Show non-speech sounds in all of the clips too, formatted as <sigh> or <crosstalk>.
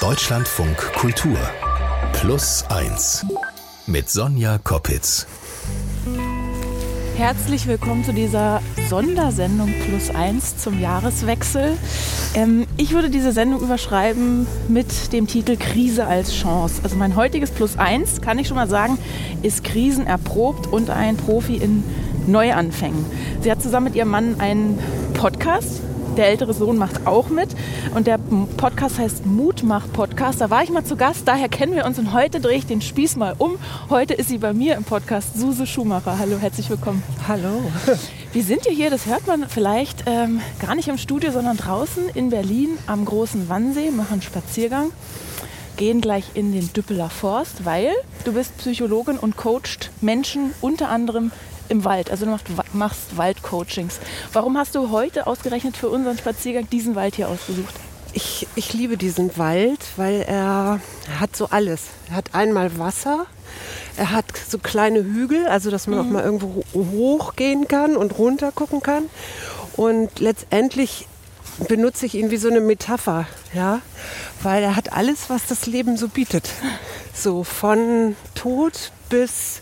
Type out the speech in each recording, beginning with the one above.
Deutschlandfunk Kultur. Plus 1. Mit Sonja Koppitz. Herzlich willkommen zu dieser Sondersendung Plus 1 zum Jahreswechsel. Ähm, ich würde diese Sendung überschreiben mit dem Titel Krise als Chance. Also mein heutiges Plus 1, kann ich schon mal sagen, ist krisenerprobt und ein Profi in Neuanfängen. Sie hat zusammen mit ihrem Mann einen Podcast, der ältere Sohn macht auch mit. Und der Podcast heißt Mutmach-Podcast. Da war ich mal zu Gast, daher kennen wir uns. Und heute drehe ich den Spieß mal um. Heute ist sie bei mir im Podcast, Suse Schumacher. Hallo, herzlich willkommen. Hallo. <laughs> Wir sind ja hier, das hört man vielleicht ähm, gar nicht im Studio, sondern draußen in Berlin am großen Wannsee, machen einen Spaziergang gehen gleich in den Düppeler Forst, weil du bist Psychologin und coacht Menschen unter anderem im Wald. Also du machst, machst Waldcoachings. Warum hast du heute ausgerechnet für unseren Spaziergang diesen Wald hier ausgesucht? Ich, ich liebe diesen Wald, weil er, hat so alles. Er hat einmal Wasser, er hat so kleine Hügel, also dass man mhm. auch mal irgendwo hochgehen kann und runter gucken kann. Und letztendlich benutze ich ihn wie so eine Metapher, ja, weil er hat alles, was das Leben so bietet. So von Tod bis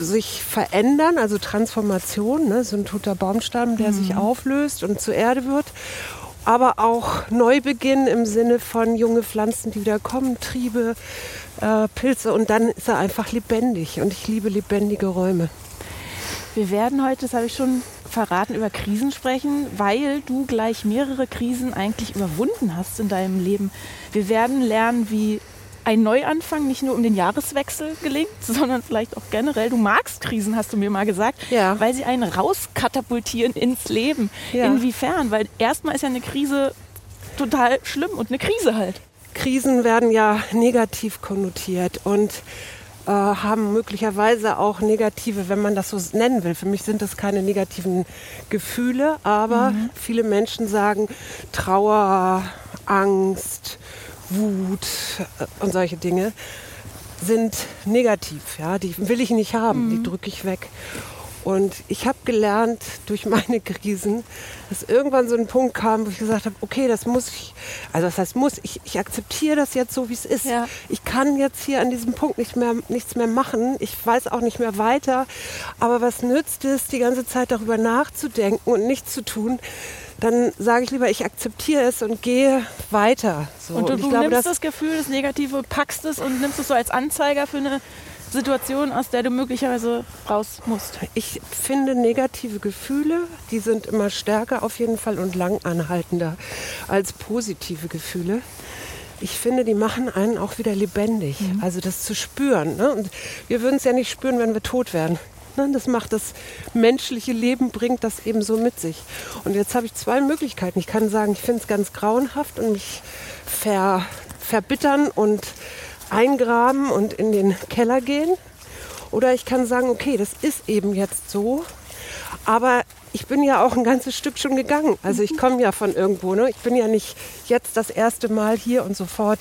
sich verändern, also Transformation, ne? so ein toter Baumstamm, der mhm. sich auflöst und zur Erde wird. Aber auch Neubeginn im Sinne von junge Pflanzen, die wieder kommen, Triebe, äh, Pilze und dann ist er einfach lebendig und ich liebe lebendige Räume. Wir werden heute, das habe ich schon verraten, über Krisen sprechen, weil du gleich mehrere Krisen eigentlich überwunden hast in deinem Leben. Wir werden lernen, wie ein Neuanfang nicht nur um den Jahreswechsel gelingt, <laughs> sondern vielleicht auch generell. Du magst Krisen, hast du mir mal gesagt, ja. weil sie einen rauskatapultieren ins Leben. Ja. Inwiefern? Weil erstmal ist ja eine Krise total schlimm und eine Krise halt. Krisen werden ja negativ konnotiert und äh, haben möglicherweise auch negative, wenn man das so nennen will. Für mich sind das keine negativen Gefühle, aber mhm. viele Menschen sagen Trauer, Angst, Wut äh, und solche Dinge sind negativ. Ja? Die will ich nicht haben, mhm. die drücke ich weg. Und ich habe gelernt durch meine Krisen, dass irgendwann so ein Punkt kam, wo ich gesagt habe, okay, das muss ich, also das heißt muss, ich, ich akzeptiere das jetzt so, wie es ist. Ja. Ich kann jetzt hier an diesem Punkt nicht mehr, nichts mehr machen. Ich weiß auch nicht mehr weiter. Aber was nützt es, die ganze Zeit darüber nachzudenken und nichts zu tun? Dann sage ich lieber, ich akzeptiere es und gehe weiter. So. Und du, und du glaube, nimmst das Gefühl, das Negative, packst es und nimmst es so als Anzeiger für eine Situation, aus der du möglicherweise raus musst? Ich finde negative Gefühle, die sind immer stärker auf jeden Fall und langanhaltender als positive Gefühle. Ich finde, die machen einen auch wieder lebendig. Mhm. Also das zu spüren. Ne? Und wir würden es ja nicht spüren, wenn wir tot wären. Ne? Das macht das menschliche Leben, bringt das eben so mit sich. Und jetzt habe ich zwei Möglichkeiten. Ich kann sagen, ich finde es ganz grauenhaft und mich ver, verbittern und eingraben und in den Keller gehen. Oder ich kann sagen, okay, das ist eben jetzt so. Aber ich bin ja auch ein ganzes Stück schon gegangen. Also ich komme ja von irgendwo. Ne? Ich bin ja nicht jetzt das erste Mal hier und sofort,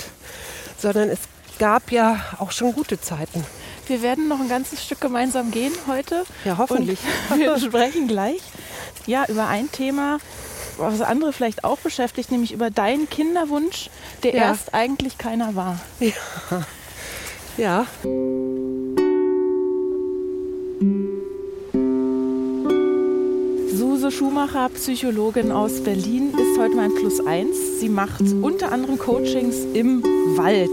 sondern es gab ja auch schon gute Zeiten. Wir werden noch ein ganzes Stück gemeinsam gehen heute. Ja, hoffentlich. Und <laughs> wir sprechen gleich ja, über ein Thema, was andere vielleicht auch beschäftigt, nämlich über deinen Kinderwunsch, der ja. erst eigentlich keiner war. Ja. ja. Suse Schumacher, Psychologin aus Berlin, ist heute mein Plus eins. Sie macht unter anderem Coachings im Wald.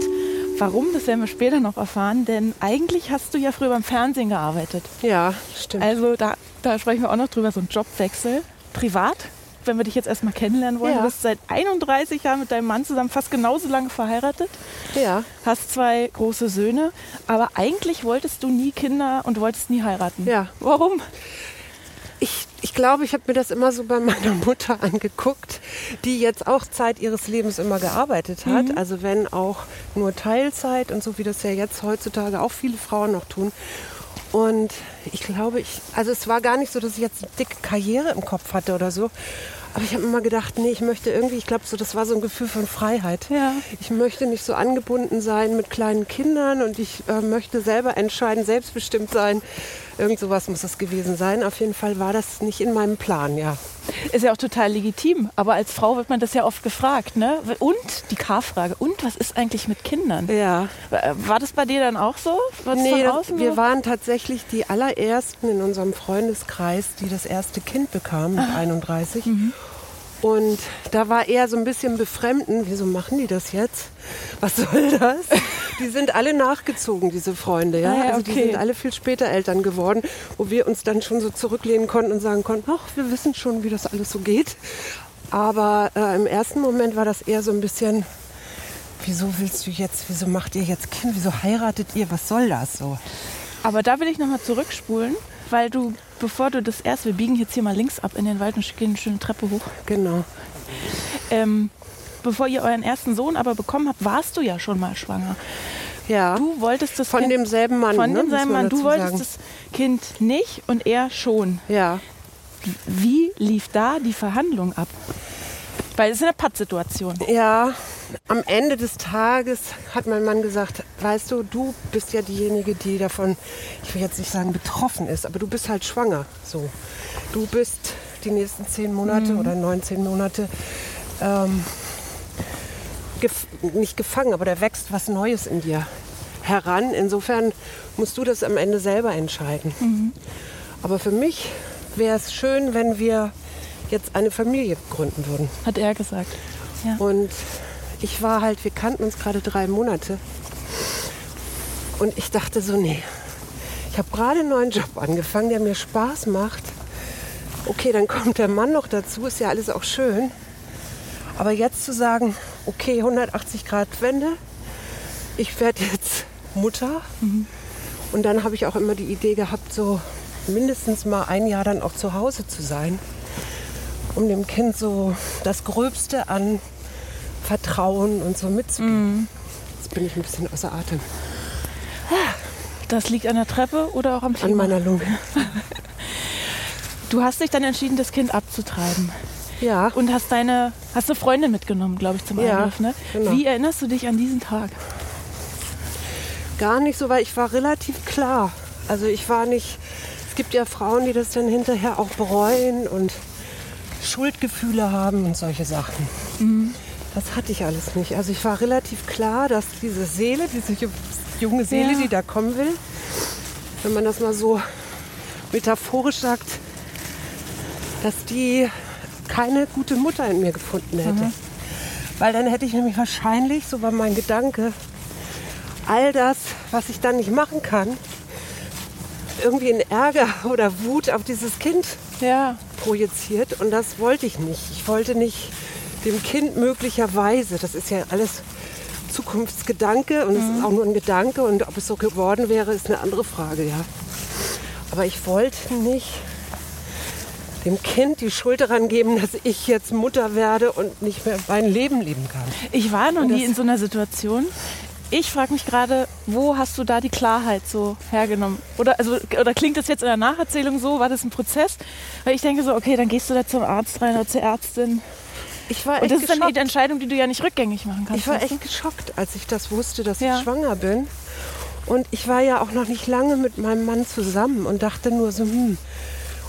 Warum, das werden wir später noch erfahren, denn eigentlich hast du ja früher beim Fernsehen gearbeitet. Ja, stimmt. Also da, da sprechen wir auch noch drüber, so ein Jobwechsel. Privat, wenn wir dich jetzt erstmal kennenlernen wollen. Ja. Du bist seit 31 Jahren mit deinem Mann zusammen fast genauso lange verheiratet. Ja. Hast zwei große Söhne, aber eigentlich wolltest du nie Kinder und wolltest nie heiraten. Ja. Warum? Ich, glaube, ich habe mir das immer so bei meiner Mutter angeguckt, die jetzt auch Zeit ihres Lebens immer gearbeitet hat. Mhm. Also wenn auch nur Teilzeit und so wie das ja jetzt heutzutage auch viele Frauen noch tun. Und ich glaube, ich, also es war gar nicht so, dass ich jetzt eine dicke Karriere im Kopf hatte oder so. Aber ich habe immer gedacht, nee, ich möchte irgendwie, ich glaube, so, das war so ein Gefühl von Freiheit. Ja. Ich möchte nicht so angebunden sein mit kleinen Kindern und ich äh, möchte selber entscheiden, selbstbestimmt sein, Irgend sowas muss es gewesen sein. Auf jeden Fall war das nicht in meinem Plan, ja. Ist ja auch total legitim. Aber als Frau wird man das ja oft gefragt. Ne? Und die K-Frage. Und was ist eigentlich mit Kindern? Ja. War das bei dir dann auch so? War's nee, das, wir so? waren tatsächlich die allerersten in unserem Freundeskreis, die das erste Kind bekamen mit 31. Mhm. Und da war eher so ein bisschen befremden, wieso machen die das jetzt? Was soll das? <laughs> Die sind alle nachgezogen, diese Freunde. Ja? Ah, ja also die sind alle viel später Eltern geworden, wo wir uns dann schon so zurücklehnen konnten und sagen konnten, ach, wir wissen schon, wie das alles so geht. Aber äh, im ersten Moment war das eher so ein bisschen, wieso willst du jetzt, wieso macht ihr jetzt Kind, wieso heiratet ihr, was soll das so? Aber da will ich nochmal zurückspulen weil du, bevor du das erst, wir biegen jetzt hier mal links ab in den Wald und gehen eine schöne Treppe hoch. Genau. Ähm, bevor ihr euren ersten Sohn aber bekommen habt, warst du ja schon mal schwanger. Ja. Du wolltest das von kind, demselben Mann. Von ne, demselben Mann. Du wolltest sagen. das Kind nicht und er schon. Ja. Wie lief da die Verhandlung ab? Weil es ist eine Pattsituation. Ja, am Ende des Tages hat mein Mann gesagt, weißt du, du bist ja diejenige, die davon, ich will jetzt nicht sagen betroffen ist, aber du bist halt schwanger. So, du bist die nächsten zehn Monate mhm. oder 19 Monate ähm, gef nicht gefangen, aber da wächst was Neues in dir heran. Insofern musst du das am Ende selber entscheiden. Mhm. Aber für mich wäre es schön, wenn wir jetzt eine Familie gründen würden. Hat er gesagt. Ja. Und ich war halt, wir kannten uns gerade drei Monate. Und ich dachte so, nee, ich habe gerade einen neuen Job angefangen, der mir Spaß macht. Okay, dann kommt der Mann noch dazu, ist ja alles auch schön. Aber jetzt zu sagen, okay, 180 Grad Wende, ich werde jetzt Mutter. Mhm. Und dann habe ich auch immer die Idee gehabt, so mindestens mal ein Jahr dann auch zu Hause zu sein um dem Kind so das Gröbste an Vertrauen und so mitzugeben. Mm. Jetzt bin ich ein bisschen außer Atem. Das liegt an der Treppe oder auch am Thema? An meiner Lunge. <laughs> Du hast dich dann entschieden, das Kind abzutreiben. Ja. Und hast deine, hast eine Freundin mitgenommen, glaube ich, zum ja. Ne? Genau. Wie erinnerst du dich an diesen Tag? Gar nicht so, weil ich war relativ klar. Also ich war nicht, es gibt ja Frauen, die das dann hinterher auch bereuen und Schuldgefühle haben und solche Sachen. Mhm. Das hatte ich alles nicht. Also ich war relativ klar, dass diese Seele, diese junge Seele, ja. die da kommen will, wenn man das mal so metaphorisch sagt, dass die keine gute Mutter in mir gefunden hätte. Mhm. Weil dann hätte ich nämlich wahrscheinlich, so war mein Gedanke, all das, was ich dann nicht machen kann, irgendwie in Ärger oder Wut auf dieses Kind ja. projiziert. Und das wollte ich nicht. Ich wollte nicht dem Kind möglicherweise, das ist ja alles Zukunftsgedanke und es ist mhm. auch nur ein Gedanke und ob es so geworden wäre, ist eine andere Frage, ja. Aber ich wollte nicht dem Kind die Schuld daran geben, dass ich jetzt Mutter werde und nicht mehr mein Leben leben kann. Ich war noch nie in so einer Situation ich frage mich gerade, wo hast du da die Klarheit so hergenommen? Oder, also, oder klingt das jetzt in der Nacherzählung so? War das ein Prozess? Weil ich denke so, okay, dann gehst du da zum Arzt rein oder zur Ärztin. Ich war echt Und das ist dann die Entscheidung, die du ja nicht rückgängig machen kannst. Ich war echt geschockt, als ich das wusste, dass ja. ich schwanger bin. Und ich war ja auch noch nicht lange mit meinem Mann zusammen und dachte nur so, hm,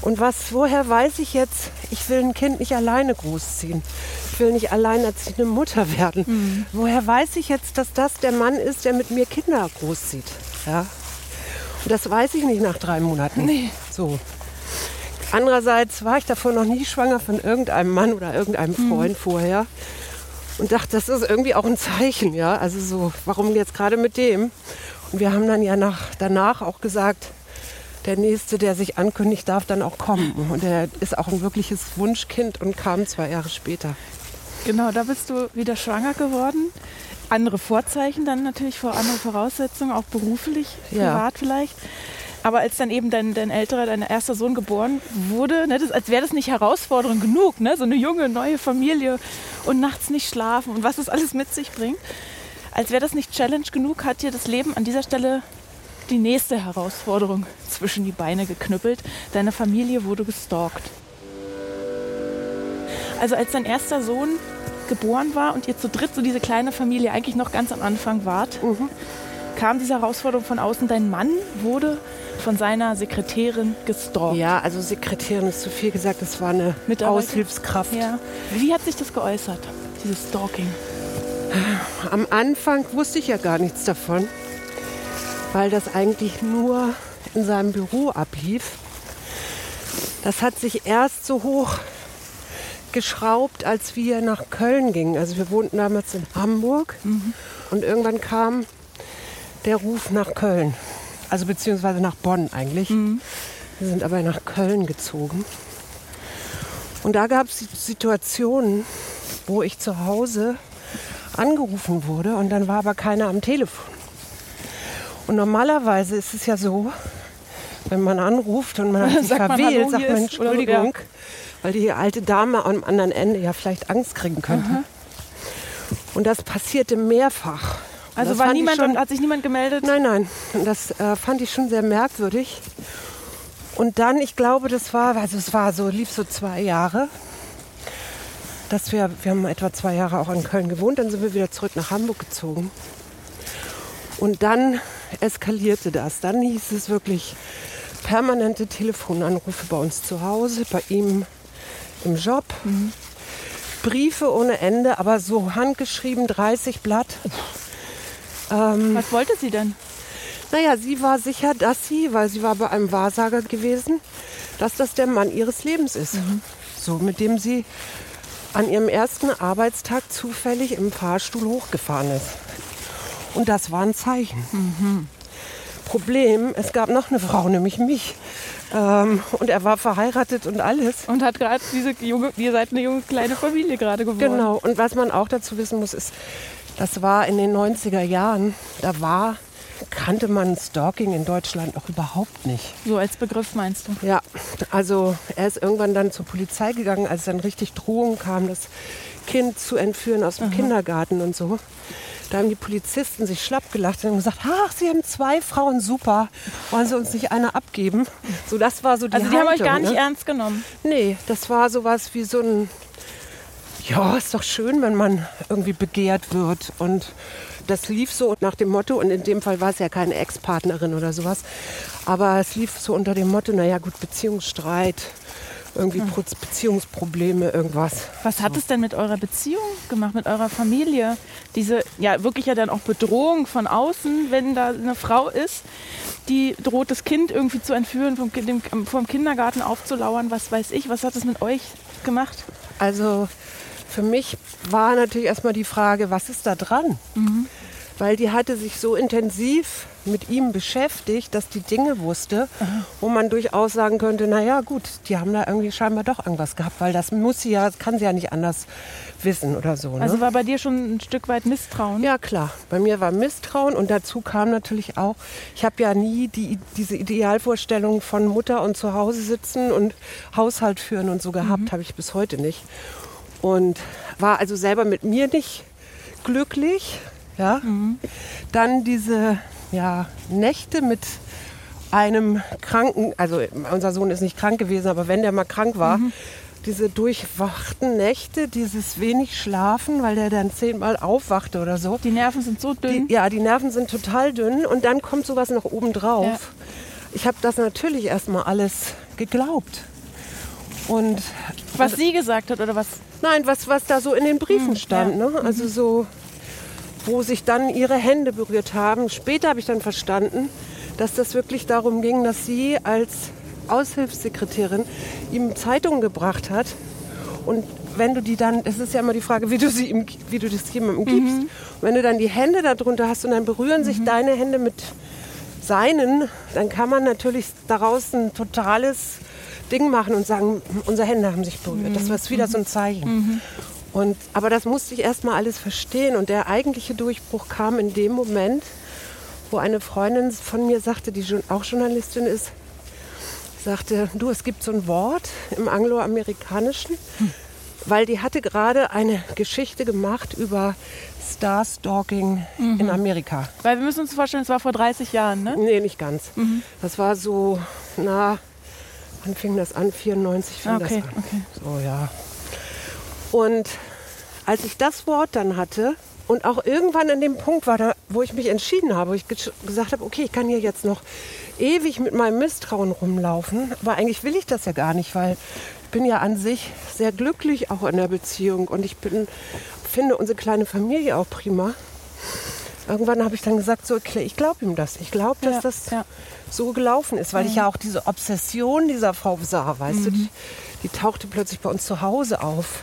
und was, woher weiß ich jetzt, ich will ein Kind nicht alleine großziehen. Ich will nicht alleinerziehende Mutter werden. Mhm. Woher weiß ich jetzt, dass das der Mann ist, der mit mir Kinder großzieht? Ja? Und das weiß ich nicht nach drei Monaten. Nee. So. Andererseits war ich davor noch nie schwanger von irgendeinem Mann oder irgendeinem mhm. Freund mhm. vorher und dachte, das ist irgendwie auch ein Zeichen, ja. Also so, warum jetzt gerade mit dem? Und wir haben dann ja nach, danach auch gesagt, der Nächste, der sich ankündigt, darf dann auch kommen. Und er ist auch ein wirkliches Wunschkind und kam zwei Jahre später. Genau, da bist du wieder schwanger geworden. Andere Vorzeichen dann natürlich vor andere Voraussetzungen, auch beruflich, privat ja. vielleicht. Aber als dann eben dein, dein älterer, dein erster Sohn geboren wurde, ne, das, als wäre das nicht herausfordernd genug, ne? so eine junge, neue Familie und nachts nicht schlafen und was das alles mit sich bringt. Als wäre das nicht Challenge genug, hat dir das Leben an dieser Stelle die nächste Herausforderung zwischen die Beine geknüppelt. Deine Familie wurde gestalkt. Also als dein erster Sohn geboren war und ihr zu dritt so diese kleine Familie eigentlich noch ganz am Anfang wart, mhm. kam diese Herausforderung von außen. Dein Mann wurde von seiner Sekretärin gestalkt. Ja, also Sekretärin ist zu viel gesagt, das war eine? Aushilfskraft. Ja. Wie hat sich das geäußert, dieses Stalking? Am Anfang wusste ich ja gar nichts davon, weil das eigentlich nur in seinem Büro ablief. Das hat sich erst so hoch geschraubt, als wir nach Köln gingen. Also wir wohnten damals in Hamburg und irgendwann kam der Ruf nach Köln. Also beziehungsweise nach Bonn eigentlich. Wir sind aber nach Köln gezogen. Und da gab es Situationen, wo ich zu Hause angerufen wurde und dann war aber keiner am Telefon. Und normalerweise ist es ja so, wenn man anruft und man hat <laughs> sich verwählt, sagt man Entschuldigung, weil die alte Dame am anderen Ende ja vielleicht Angst kriegen könnte. Und das passierte mehrfach. Und Also war niemand, schon- hat sich niemand gemeldet? Nein, nein. Und das äh, fand ich schon sehr merkwürdig. Und dann, ich glaube, das war, also es war so, lief so zwei Jahre. Dass wir, wir haben etwa zwei Jahre auch in Köln gewohnt, dann sind wir wieder zurück nach Hamburg gezogen. Und dann eskalierte das. Dann hieß es wirklich permanente Telefonanrufe bei uns zu Hause, bei ihm im Job. Briefe ohne Ende, aber so handgeschrieben, 30 Blatt. Was wollte sie denn? Naja, sie war sicher, dass sie, weil sie war bei einem Wahrsager gewesen, dass das der Mann ihres Lebens ist. So, mit dem sie an ihrem ersten Arbeitstag zufällig im Fahrstuhl hochgefahren ist. Und das war ein Zeichen. Problem, es gab noch eine Frau, nämlich mich. Ähm, und er war verheiratet und alles. Und hat gerade diese junge, ihr seid eine junge kleine Familie gerade geworden. Genau. Und was man auch dazu wissen muss, ist, das war in den 90er Jahren, da war, kannte man Stalking in Deutschland noch überhaupt nicht. So als Begriff meinst du? Ja, also er ist irgendwann dann zur Polizei gegangen, als dann richtig Drohungen kamen, das Kind zu entführen aus dem Kindergarten und so. Da haben die Polizisten sich schlapp gelacht und haben gesagt, ach, sie haben zwei Frauen, super, wollen sie uns nicht eine abgeben? So, das war so die Also die haben euch Haltung, gar nicht ne? ernst genommen. Nee, das war sowas wie so ein, ja, ist doch schön, wenn man irgendwie begehrt wird. Und das lief so nach dem Motto, und in dem Fall war es ja keine Ex-Partnerin oder sowas, aber es lief so unter dem Motto, naja gut, Beziehungsstreit, irgendwie Hm. Beziehungsprobleme, irgendwas. Was hat es denn mit eurer Beziehung gemacht, mit eurer Familie? Diese, ja, wirklich ja dann auch Bedrohung von außen, wenn da eine Frau ist, die droht, das Kind irgendwie zu entführen, vom, dem, vom Kindergarten aufzulauern, was weiß ich. Was hat es mit euch gemacht? Also für mich war natürlich erstmal die Frage, was ist da dran? Weil die hatte sich so intensiv mit ihm beschäftigt, dass die Dinge wusste, wo man durchaus sagen könnte, naja gut, die haben da irgendwie scheinbar doch irgendwas gehabt, weil das muss sie ja, das kann sie ja nicht anders wissen oder so. Ne? Also war bei dir schon ein Stück weit Misstrauen? Ja, klar. Bei mir war Misstrauen und dazu kam natürlich auch, ich habe ja nie die, diese Idealvorstellung von Mutter und zu Hause sitzen und Haushalt führen und so gehabt, habe ich bis heute nicht. Und war also selber mit mir nicht glücklich. Ja. Dann diese ja, Nächte mit einem Kranken, also unser Sohn ist nicht krank gewesen, aber wenn der mal krank war, diese durchwachten Nächte, dieses wenig Schlafen, weil der dann zehnmal aufwachte oder so. Die Nerven sind so dünn. Die, ja, die Nerven sind total dünn und dann kommt sowas noch oben drauf. Ja. Ich habe das natürlich erstmal alles geglaubt. Und was sie gesagt hat oder was? Nein, was, was da so in den Briefen stand. Hm, ja. Ne? Also so, wo sich dann ihre Hände berührt haben. Später habe ich dann verstanden, dass das wirklich darum ging, dass sie als Aushilfssekretärin ihm Zeitungen gebracht hat. Und wenn du die dann, es ist ja immer die Frage, wie du, sie ihm, wie du das jemandem gibst. Und wenn du dann die Hände darunter hast und dann berühren sich deine Hände mit seinen, dann kann man natürlich daraus ein totales Ding machen und sagen, unsere Hände haben sich berührt. Das war wieder so ein Zeichen. Und, aber das musste ich erst mal alles verstehen. Und der eigentliche Durchbruch kam in dem Moment, wo eine Freundin von mir sagte, die auch Journalistin ist, sagte, du, es gibt so ein Wort im Angloamerikanischen, weil die hatte gerade eine Geschichte gemacht über Star-Stalking in Amerika. Weil wir müssen uns vorstellen, es war vor 30 Jahren, ne? Nee, nicht ganz. Das war so, na, wann fing das an? 94 fing Okay, das an. okay. So, ja. Und als ich das Wort dann hatte, Und auch irgendwann an dem Punkt war da, wo ich mich entschieden habe, wo ich gesagt habe, okay, ich kann hier jetzt noch ewig mit meinem Misstrauen rumlaufen. Aber eigentlich will ich das ja gar nicht, weil ich bin ja an sich sehr glücklich auch in der Beziehung und ich bin, finde unsere kleine Familie auch prima. Irgendwann habe ich dann gesagt, so, okay, ich glaube ihm das. Ich glaube, dass ja, das ja. so gelaufen ist, weil mhm. ich ja auch diese Obsession dieser Frau sah, weißt mhm. du, die, die tauchte plötzlich bei uns zu Hause auf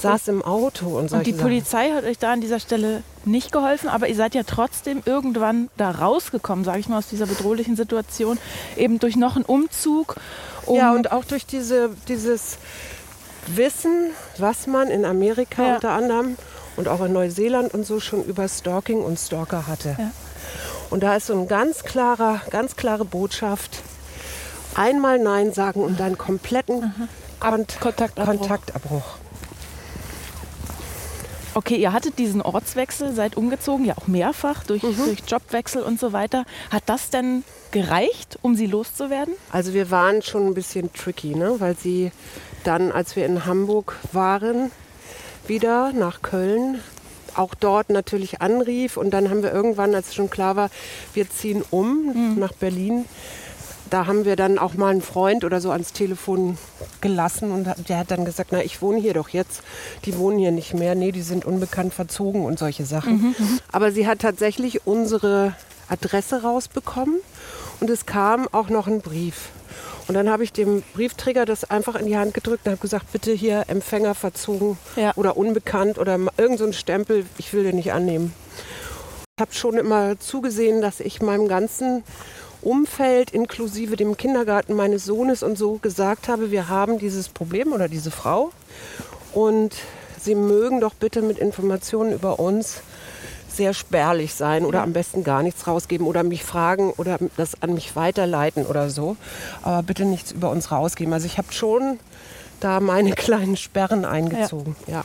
saß im Auto und Und die Sachen. Polizei hat euch da an dieser Stelle nicht geholfen, aber ihr seid ja trotzdem irgendwann da rausgekommen, sage ich mal, aus dieser bedrohlichen Situation, eben durch noch einen Umzug. Um ja, und auch durch diese, dieses Wissen, was man in Amerika ja. unter anderem und auch in Neuseeland und so schon über Stalking und Stalker hatte. Ja. Und da ist so ein ganz klarer, ganz klare Botschaft. Einmal Nein sagen und dann kompletten mhm. Kont Kontaktabbruch. Kontaktabbruch. Okay, ihr hattet diesen Ortswechsel, seid umgezogen, ja auch mehrfach durch, mhm. durch Jobwechsel und so weiter. Hat das denn gereicht, um sie loszuwerden? Also wir waren schon ein bisschen tricky, ne? weil sie dann, als wir in Hamburg waren, wieder nach Köln, auch dort natürlich anrief. Und dann haben wir irgendwann, als schon klar war, wir ziehen um mhm. nach Berlin, da haben wir dann auch mal einen Freund oder so ans Telefon gelassen und der hat dann gesagt, na, ich wohne hier doch jetzt. Die wohnen hier nicht mehr. Nee, die sind unbekannt verzogen und solche Sachen. Mhm, mhm. Aber sie hat tatsächlich unsere Adresse rausbekommen und es kam auch noch ein Brief. Und dann habe ich dem Briefträger das einfach in die Hand gedrückt und habe gesagt, bitte hier Empfänger verzogen ja. oder unbekannt oder irgend so ein Stempel, ich will den nicht annehmen. Ich habe schon immer zugesehen, dass ich meinem ganzen Umfeld inklusive dem Kindergarten meines Sohnes und so gesagt habe, wir haben dieses Problem oder diese Frau und Sie mögen doch bitte mit Informationen über uns sehr spärlich sein oder am besten gar nichts rausgeben oder mich fragen oder das an mich weiterleiten oder so. Aber bitte nichts über uns rausgeben. Also ich habe schon da meine <laughs> kleinen Sperren eingezogen. Ja. ja.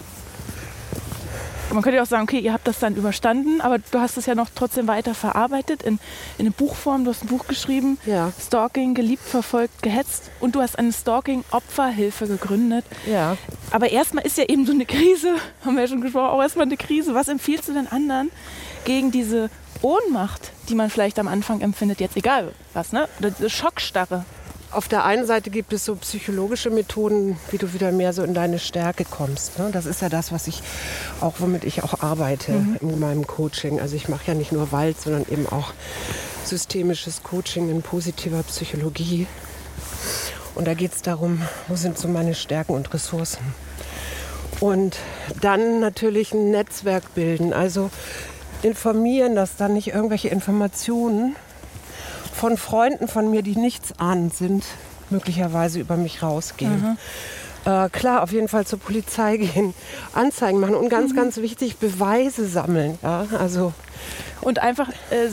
Man könnte ja auch sagen, okay, ihr habt das dann überstanden, aber du hast es ja noch trotzdem weiter verarbeitet in, in eine Buchform. Du hast ein Buch geschrieben, ja. Stalking, geliebt, verfolgt, gehetzt und du hast eine Stalking-Opferhilfe gegründet. Ja. Aber erstmal ist ja eben so eine Krise, <laughs> haben wir ja schon gesprochen, auch erstmal eine Krise. Was empfiehlst du den anderen gegen diese Ohnmacht, die man vielleicht am Anfang empfindet, jetzt egal was, ne? Oder diese Schockstarre? Auf der einen Seite gibt es so psychologische Methoden, wie du wieder mehr so in deine Stärke kommst. Ne? Das ist ja das, was ich auch, womit ich auch arbeite mhm. in meinem Coaching. Also ich mache ja nicht nur Wald, sondern eben auch systemisches Coaching in positiver Psychologie. Und da geht es darum, wo sind so meine Stärken und Ressourcen. Und dann natürlich ein Netzwerk bilden, also informieren, dass dann nicht irgendwelche Informationen von Freunden von mir, die nichts ahnend sind, möglicherweise über mich rausgehen. Mhm. Äh, klar, auf jeden Fall zur Polizei <laughs> gehen, Anzeigen machen und ganz, mhm. ganz wichtig, Beweise sammeln. Ja? Also und einfach äh,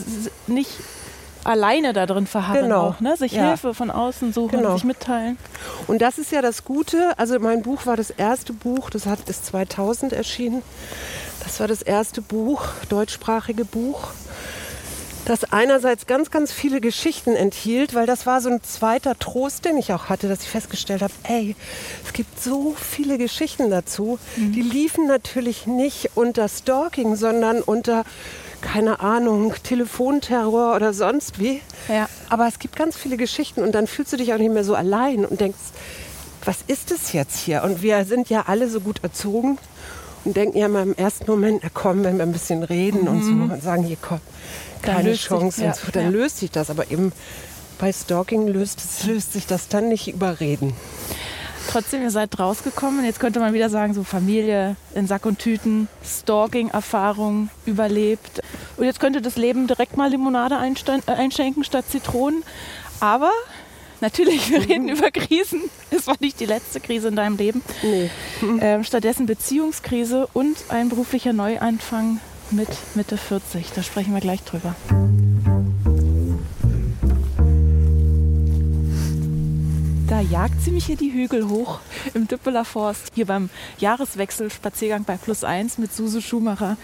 nicht alleine da drin verharren genau. auch, ne? sich ja. Hilfe von außen suchen, genau. sich mitteilen. Und das ist ja das Gute, also mein Buch war das erste Buch, das hat, ist 2000 erschienen, das war das erste Buch, deutschsprachige Buch das einerseits ganz, ganz viele Geschichten enthielt, weil das war so ein zweiter Trost, den ich auch hatte, dass ich festgestellt habe, ey, es gibt so viele Geschichten dazu. Mhm. Die liefen natürlich nicht unter Stalking, sondern unter, keine Ahnung, Telefonterror oder sonst wie. Ja. Aber es gibt ganz viele Geschichten und dann fühlst du dich auch nicht mehr so allein und denkst, was ist es jetzt hier? Und wir sind ja alle so gut erzogen und denken ja mal im ersten Moment, na komm, wenn wir ein bisschen reden mhm. und so und sagen, hier komm, keine Chance, sich, ja, so, dann ja. löst sich das. Aber eben bei Stalking löst, löst sich das dann nicht überreden. Trotzdem, ihr seid rausgekommen. Jetzt könnte man wieder sagen, so Familie in Sack und Tüten, Stalking-Erfahrung überlebt. Und jetzt könnte das Leben direkt mal Limonade äh, einschenken statt Zitronen. Aber natürlich, wir reden über Krisen. Es war nicht die letzte Krise in deinem Leben. Nee. Ähm, stattdessen Beziehungskrise und ein beruflicher Neuanfang mit Mitte 40. Da sprechen wir gleich drüber. Da jagt sie mich hier die Hügel hoch im Düppeler Forst. Hier beim Jahreswechsel Spaziergang bei Plus 1 mit Suse Schumacher.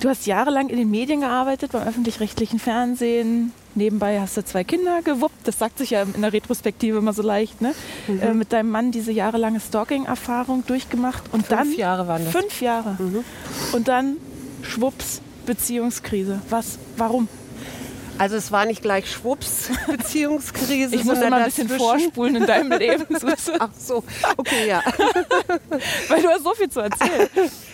Du hast jahrelang in den Medien gearbeitet, beim öffentlich-rechtlichen Fernsehen. Nebenbei hast du zwei Kinder gewuppt. Das sagt sich ja in der Retrospektive immer so leicht. Ne? Mhm. Äh, mit deinem Mann diese jahrelange Stalking-Erfahrung durchgemacht. Und fünf dann, Jahre waren das. Fünf Jahre. Mhm. Und dann schwupps, Beziehungskrise. Was, warum? Also es war nicht gleich Schwupps <laughs> Beziehungskrise, Ich muss mal ein bisschen vorspulen in deinem Leben, <laughs> Ach so, okay, ja. <laughs> weil du hast so viel zu erzählen.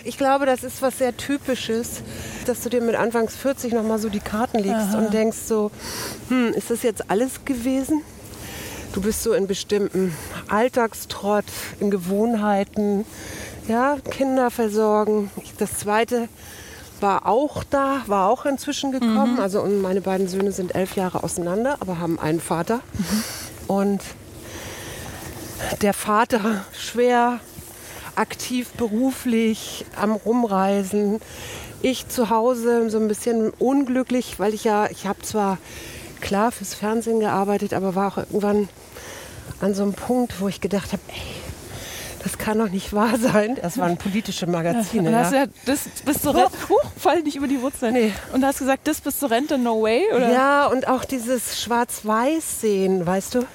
Ich glaube, das ist was sehr Typisches, dass du dir mit Anfangs 40 nochmal so die Karten legst und denkst so, hm, ist das jetzt alles gewesen? Du bist so in bestimmten Alltagstrott, in Gewohnheiten, ja, Kinder versorgen. Das zweite war auch da, war auch inzwischen gekommen. Also und meine beiden Söhne sind elf Jahre auseinander, aber haben einen Vater. Und der Vater schwer aktiv beruflich am Rumreisen. Ich zu Hause so ein bisschen unglücklich, weil ich ja, ich habe zwar klar fürs Fernsehen gearbeitet, aber war auch irgendwann an so einem Punkt, wo ich gedacht habe, ey, das kann doch nicht wahr sein. Das waren politische Magazine. Ja. hast ja, das bis zur Rente, huch, fall nicht über die Wurzeln. Nee. Und hast gesagt, das bis zur Rente, no way? Oder? Ja, und auch dieses Schwarz-Weiß-Sehen, weißt du?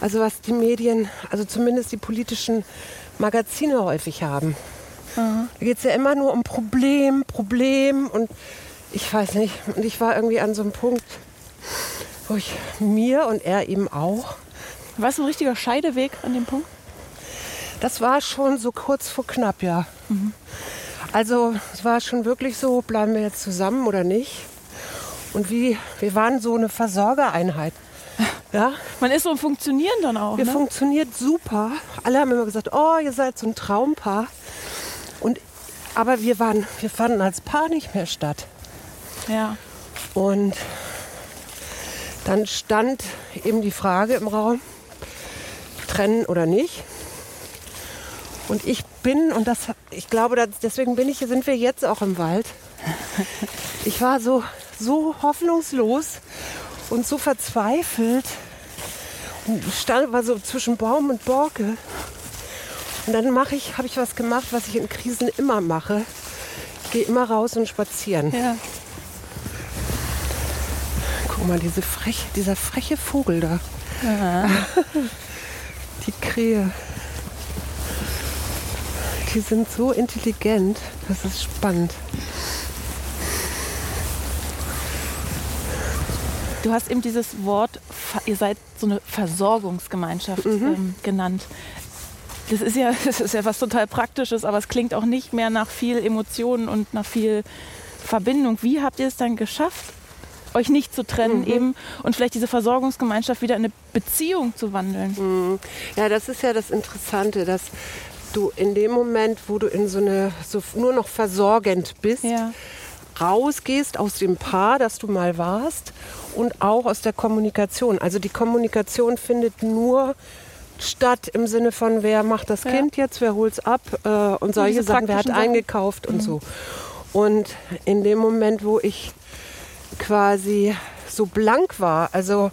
Also was die Medien, also zumindest die politischen Magazine häufig haben. Da geht es ja immer nur um Problem, Problem und ich weiß nicht. Und ich war irgendwie an so einem Punkt, wo ich mir und er eben auch, War es ein richtiger Scheideweg an dem Punkt? Das war schon so kurz vor knapp, ja. Also es war schon wirklich so, bleiben wir jetzt zusammen oder nicht? Und wie, wir waren so eine Versorgereinheit. Ja, Man ist so ein Funktionieren dann auch. Wir Ne? funktioniert super. Alle haben immer gesagt, oh, ihr seid so ein Traumpaar. Und, aber wir, waren, wir fanden als Paar nicht mehr statt. Ja. Und dann stand eben die Frage im Raum, trennen oder nicht. Und ich bin, und das, ich glaube, das, deswegen bin ich, sind wir jetzt auch im Wald. Ich war so, so hoffnungslos und so verzweifelt. Und stand, war so zwischen Baum und Borke. Und dann mache ich, habe ich was gemacht, was ich in Krisen immer mache. Ich gehe immer raus und spazieren. ja. Guck mal, diese frech, dieser freche Vogel da. <laughs> Die Krähe. Die sind so intelligent. Das ist spannend. Du hast eben dieses Wort, ihr seid so eine Versorgungsgemeinschaft ähm, genannt. Das ist, ja, <laughs> das ist ja was total Praktisches, aber es klingt auch nicht mehr nach viel Emotionen und nach viel Verbindung. Wie habt ihr es dann geschafft, euch nicht zu trennen eben und vielleicht diese Versorgungsgemeinschaft wieder in eine Beziehung zu wandeln? Ja, das ist ja das Interessante, dass du in dem Moment, wo du in so eine so nur noch versorgend bist, Ja. rausgehst aus dem Paar, das du mal warst und auch aus der Kommunikation. Also die Kommunikation findet nur statt im Sinne von, wer macht das Ja. Kind jetzt, wer holt's ab äh, und solche diese Sachen, wer hat Sachen. eingekauft und so. Und in dem Moment, wo ich quasi so blank war, also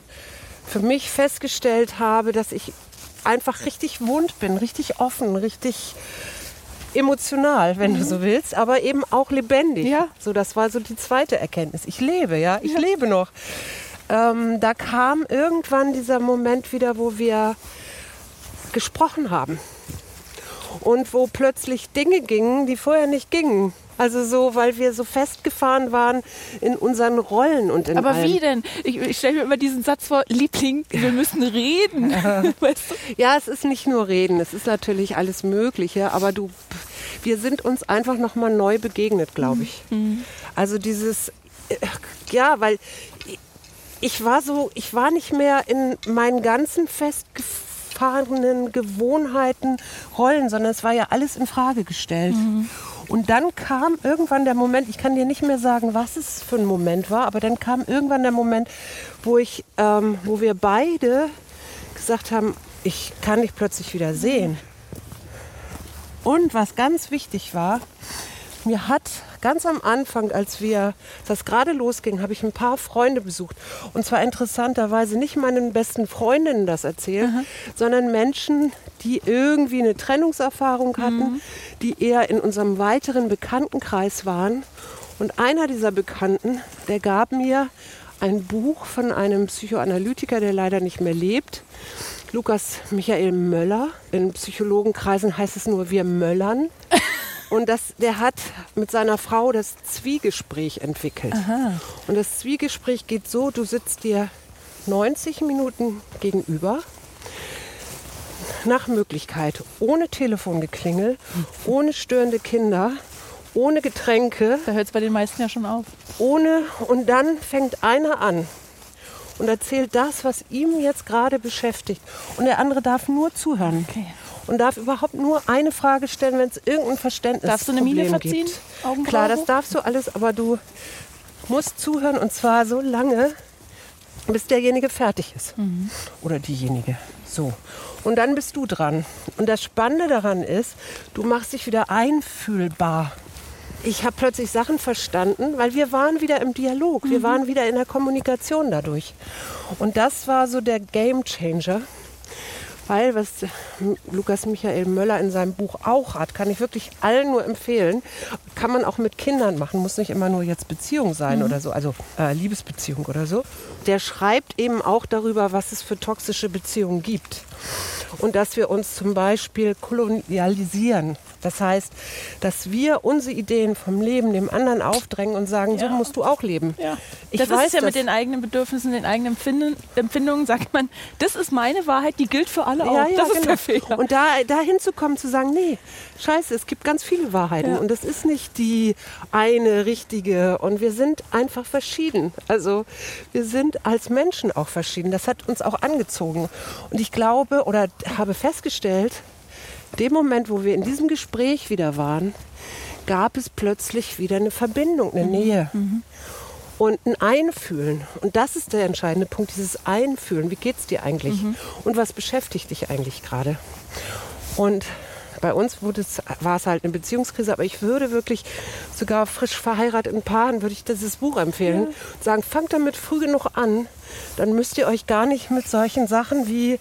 für mich festgestellt habe, dass ich einfach richtig wund bin, richtig offen, richtig emotional, wenn du so willst, aber eben auch lebendig. Mhm. Ja. So, das war so die zweite Erkenntnis. Ich lebe, ja, ich lebe noch. Ähm, da kam irgendwann dieser Moment wieder, wo wir gesprochen haben und wo plötzlich Dinge gingen, die vorher nicht gingen. Also so, weil wir so festgefahren waren in unseren Rollen und in Aber allem. wie denn? Ich, ich stelle mir immer diesen Satz vor, Liebling, wir müssen reden. <laughs> weißt du? Ja, es ist nicht nur Reden, es ist natürlich alles Mögliche, aber du, wir sind uns einfach nochmal neu begegnet, glaube ich. Also dieses, äh, ja, weil ich war so, ich war nicht mehr in meinen ganzen festgefahrenen Gewohnheiten, Rollen, sondern es war ja alles in Frage gestellt. Und dann kam irgendwann der Moment, ich kann dir nicht mehr sagen, was es für ein Moment war, aber dann kam irgendwann der Moment, wo ich, ähm, wo wir beide gesagt haben, ich kann dich plötzlich wieder sehen. Und was ganz wichtig war, mir hat ganz am Anfang, als wir das gerade losging, habe ich ein paar Freunde besucht. Und zwar interessanterweise nicht meinen besten Freundinnen das erzählt, sondern Menschen, die irgendwie eine Trennungserfahrung hatten, die eher in unserem weiteren Bekanntenkreis waren. Und einer dieser Bekannten, der gab mir ein Buch von einem Psychoanalytiker, der leider nicht mehr lebt. Lukas Michael Möller. In Psychologenkreisen heißt es nur wir Möllern. <laughs> Und das, der hat mit seiner Frau das Zwiegespräch entwickelt. Und das Zwiegespräch geht so, du sitzt dir 90 Minuten gegenüber, nach Möglichkeit, ohne Telefongeklingel, ohne störende Kinder, ohne Getränke, Da hört es bei den meisten ja schon auf. ohne und dann fängt einer an und erzählt das, was ihm jetzt gerade beschäftigt. Und der andere darf nur zuhören. Okay. Und darf überhaupt nur eine Frage stellen, wenn es irgendein Verständnis Darfst du eine Miene verziehen? Gibt. Klar, das darfst du alles, aber du musst zuhören und zwar so lange, bis derjenige fertig ist. Mhm. Oder diejenige. So. Und dann bist du dran. Und das Spannende daran ist, du machst dich wieder einfühlbar. Ich habe plötzlich Sachen verstanden, weil wir waren wieder im Dialog, wir waren wieder in der Kommunikation dadurch. Und das war so der Game Changer. Weil, was Lukas Michael Möller in seinem Buch auch hat, kann ich wirklich allen nur empfehlen. Kann man auch mit Kindern machen, muss nicht immer nur jetzt Beziehung sein oder so, also äh, Liebesbeziehung oder so. Der schreibt eben auch darüber, was es für toxische Beziehungen gibt. Und dass wir uns zum Beispiel kolonialisieren. Das heißt, dass wir unsere Ideen vom Leben dem anderen aufdrängen und sagen, so Ja. musst du auch leben. Ja. Ich das weiß ist ja das. mit den eigenen Bedürfnissen, den eigenen Empfinden, Empfindungen, sagt man, das ist meine Wahrheit, die gilt für alle auch. Ja, ja, das ist genau. der Fehler. Und da, da hinzukommen, zu sagen, nee, scheiße, es gibt ganz viele Wahrheiten und es ist nicht die eine richtige und wir sind einfach verschieden. Also wir sind als Menschen auch verschieden. Das hat uns auch angezogen. Und ich glaube oder habe festgestellt, dem Moment, wo wir in diesem Gespräch wieder waren, gab es plötzlich wieder eine Verbindung, eine Nähe. Und ein Einfühlen. Und das ist der entscheidende Punkt, dieses Einfühlen. Wie geht's dir eigentlich? Und was beschäftigt dich eigentlich gerade? Und bei uns wurde es, war es halt eine Beziehungskrise, aber ich würde wirklich sogar frisch verheirateten Paaren würde ich dieses Buch empfehlen. Und sagen, fangt damit früh genug an, dann müsst ihr euch gar nicht mit solchen Sachen wie,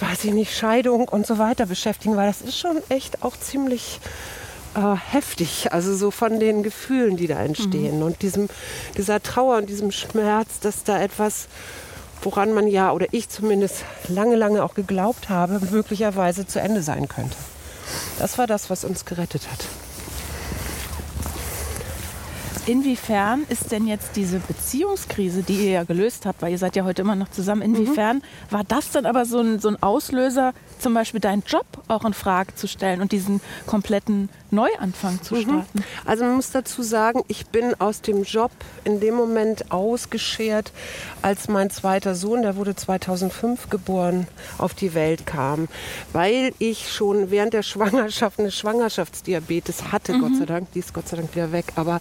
weiß ich nicht, Scheidung und so weiter beschäftigen, weil das ist schon echt auch ziemlich äh, heftig, also so von den Gefühlen, die da entstehen und diesem, dieser Trauer und diesem Schmerz, dass da etwas, woran man ja oder ich zumindest lange, lange auch geglaubt habe, möglicherweise zu Ende sein könnte. Das war das, was uns gerettet hat. Inwiefern ist denn jetzt diese Beziehungskrise, die ihr ja gelöst habt, weil ihr seid ja heute immer noch zusammen, inwiefern war das dann aber so ein, so ein Auslöser, zum Beispiel deinen Job auch in Frage zu stellen und diesen kompletten Neuanfang zu starten? Also man muss dazu sagen, ich bin aus dem Job in dem Moment ausgeschert, als mein zweiter Sohn, der wurde 2005 geboren, auf die Welt kam, weil ich schon während der Schwangerschaft eine Schwangerschaftsdiabetes hatte, Gott sei Dank, die ist Gott sei Dank wieder weg, aber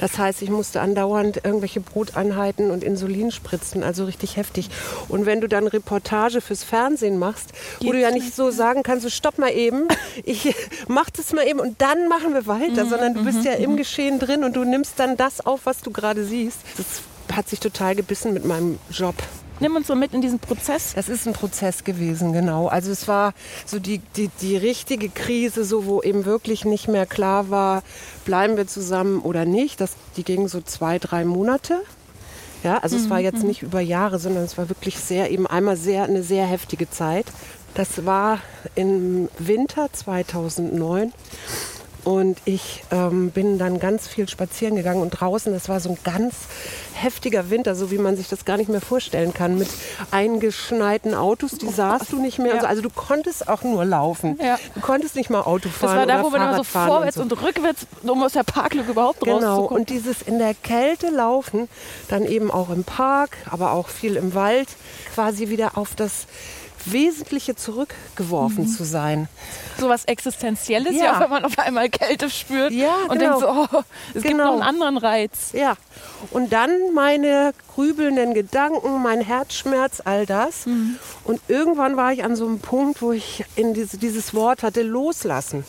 das heißt, ich musste andauernd irgendwelche Broteinheiten und Insulin spritzen, also richtig heftig. Und wenn du dann Reportage fürs Fernsehen machst, wo du ja nicht so sagen kannst, so stopp mal eben, <laughs> ich mach das mal eben und dann machen wir weiter, sondern du bist ja im Geschehen drin und du nimmst dann das auf, was du gerade siehst. Das hat sich total gebissen mit meinem Job. Nimm uns so mit in diesen Prozess. Das ist ein Prozess gewesen, genau. Also es war so die, die, die richtige Krise, so wo eben wirklich nicht mehr klar war, bleiben wir zusammen oder nicht. Das, die ging so zwei, drei Monate. Ja, also es war jetzt nicht über Jahre, sondern es war wirklich sehr, eben einmal sehr, eine sehr heftige Zeit. Das war im Winter 2009. Und ich ähm, bin dann ganz viel spazieren gegangen und draußen, das war so ein ganz heftiger Winter, so wie man sich das gar nicht mehr vorstellen kann, mit eingeschneiten Autos, die sahst du nicht mehr. und so. Also du konntest auch nur laufen. Ja. Du konntest nicht mal Auto Das fahren war da, wo man immer so vorwärts und, und, so. rückwärts, um aus der Parklücke überhaupt Genau, rauszukommen. und dieses in der Kälte laufen, dann eben auch im Park, aber auch viel im Wald, quasi wieder auf das Wesentliche zurückgeworfen Mhm. zu sein. so was Existenzielles, ja. Ja. wenn man auf einmal Kälte spürt Ja, und genau. denkt so, oh, es gibt Genau. noch einen anderen Reiz. Ja, und dann meine grübelnden Gedanken, mein Herzschmerz, all das. Und irgendwann war ich an so einem Punkt, wo ich in diese, dieses Wort hatte, loslassen.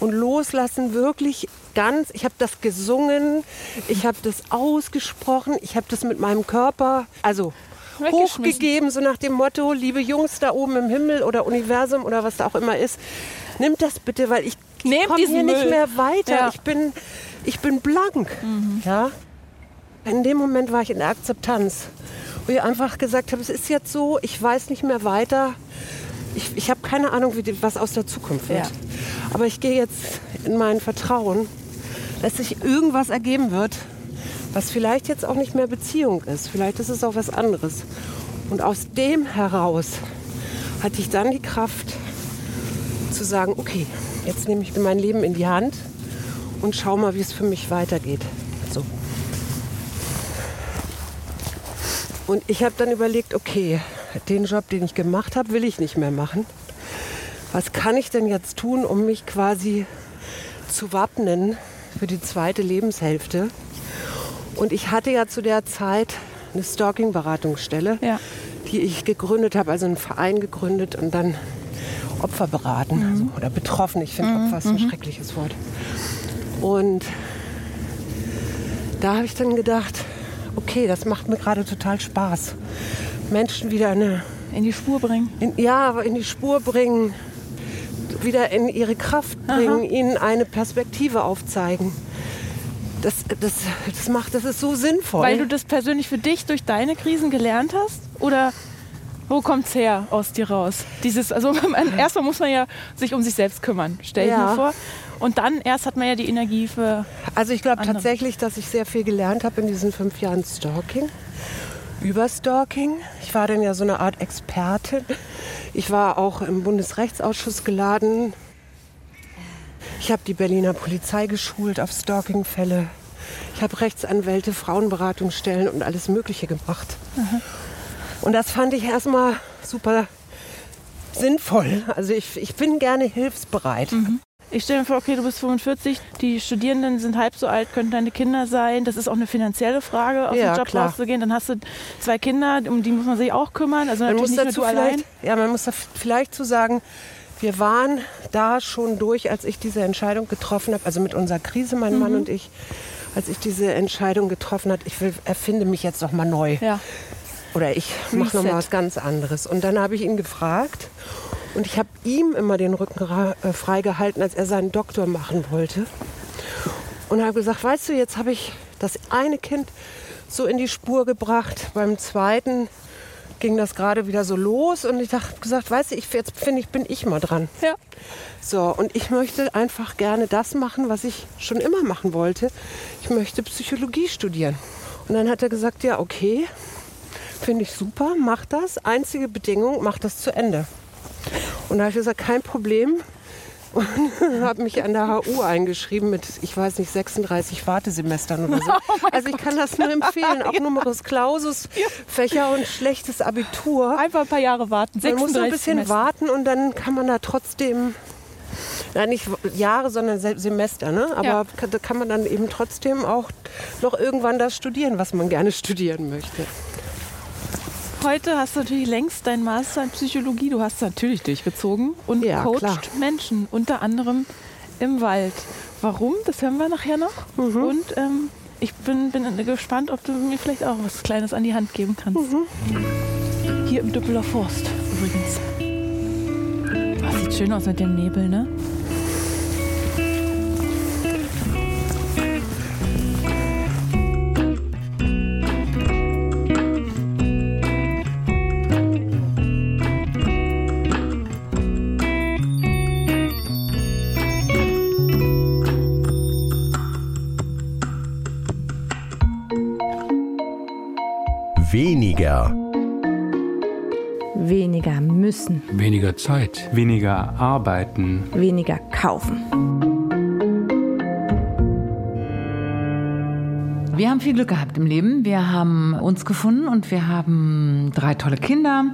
Und loslassen wirklich ganz, ich habe das gesungen, ich habe das ausgesprochen, ich habe das mit meinem Körper, also. Hochgegeben, so nach dem Motto, liebe Jungs da oben im Himmel oder Universum oder was da auch immer ist, nimmt das bitte, weil ich komme hier nicht Müll. mehr weiter. Ja. Ich bin, ich bin blank. Ja? In dem Moment war ich in der Akzeptanz, wo ich einfach gesagt habe, es ist jetzt so, ich weiß nicht mehr weiter. Ich, ich habe keine Ahnung, wie was aus der Zukunft wird. Ja. Aber ich gehe jetzt in mein Vertrauen, dass sich irgendwas ergeben wird, was vielleicht jetzt auch nicht mehr Beziehung ist. Vielleicht ist es auch was anderes. Und aus dem heraus hatte ich dann die Kraft zu sagen, okay, jetzt nehme ich mein Leben in die Hand und schau mal, wie es für mich weitergeht. So. Und ich habe dann überlegt, okay, den Job, den ich gemacht habe, will ich nicht mehr machen. Was kann ich denn jetzt tun, um mich quasi zu wappnen für die zweite Lebenshälfte? Und ich hatte ja zu der Zeit eine Stalking-Beratungsstelle, Ja. die ich gegründet habe, also einen Verein gegründet und dann Opfer beraten Mhm. also, oder betroffen. Ich finde Opfer ist ein schreckliches Wort. Und da habe ich dann gedacht, okay, das macht mir gerade total Spaß. Menschen wieder eine, In die Spur bringen. in, ja, in die Spur bringen, wieder in ihre Kraft bringen, ihnen eine Perspektive aufzeigen. Das, das, das macht, das ist so sinnvoll. Weil du das persönlich für dich durch deine Krisen gelernt hast? Oder wo kommt's her aus dir raus? Dieses, also <laughs> man, erstmal muss man ja sich um sich selbst kümmern, stell ich Ja. mir vor. Und dann erst hat man ja die Energie für. Also ich glaube tatsächlich, dass ich sehr viel gelernt habe in diesen fünf Jahren Stalking. Über Stalking. Ich war dann ja so eine Art Expertin. Ich war auch im Bundesrechtsausschuss geladen. Ich habe die Berliner Polizei geschult auf Stalking-Fälle. Ich habe Rechtsanwälte, Frauenberatungsstellen und alles Mögliche gemacht. Und das fand ich erstmal super sinnvoll. Also ich, ich bin gerne hilfsbereit. Ich stelle mir vor, okay, du bist 45, die Studierenden sind halb so alt, könnten deine Kinder sein. Das ist auch eine finanzielle Frage, aus Ja, dem Job klar. rauszugehen. Dann hast du zwei Kinder, um die muss man sich auch kümmern. Also Man natürlich muss nicht dazu nur du allein. ja, man muss da vielleicht zu sagen, wir waren da schon durch, als ich diese Entscheidung getroffen habe, also mit unserer Krise, mein Mhm. Mann und ich, als ich diese Entscheidung getroffen habe, ich will, erfinde mich jetzt noch mal neu. Ja. Oder ich mache noch mal was ganz anderes. Und dann habe ich ihn gefragt und ich habe ihm immer den Rücken äh, freigehalten, als er seinen Doktor machen wollte. Und habe gesagt, weißt du, jetzt habe ich das eine Kind so in die Spur gebracht. Beim zweiten ging das gerade wieder so los und ich habe gesagt, weißt du, ich, jetzt finde ich, bin ich mal dran. Ja. So, und ich möchte einfach gerne das machen, was ich schon immer machen wollte. Ich möchte Psychologie studieren. Und dann hat er gesagt, ja, okay, finde ich super, mach das. Einzige Bedingung, mach das zu Ende. Und da habe ich gesagt, kein Problem. Und <laughs> habe mich an der HU eingeschrieben mit, ich weiß nicht, 36 Wartesemestern oder so. <laughs> also ich kann das nur empfehlen, auch <laughs> Numerus Clausus, Fächer und schlechtes Abitur. Einfach ein paar Jahre warten. Man muss ein 36 bisschen Semester. warten und dann kann man da trotzdem, na nicht Jahre, sondern Se- Semester, ne? aber Ja. kann, da kann man dann eben trotzdem auch noch irgendwann das studieren, was man gerne studieren möchte. Heute hast du natürlich längst deinen Master in Psychologie. Du hast natürlich durchgezogen und Ja, coacht klar. Menschen, unter anderem im Wald. Warum? Das hören wir nachher noch. Mhm. Und ähm, ich bin, bin gespannt, ob du mir vielleicht auch was Kleines an die Hand geben kannst. Mhm. Hier im Düppeler Forst übrigens. Das sieht schön aus mit dem Nebel, ne? Müssen, Weniger Zeit. Weniger arbeiten. weniger kaufen. Wir haben viel Glück gehabt im Leben. Wir haben uns gefunden und wir haben drei tolle Kinder.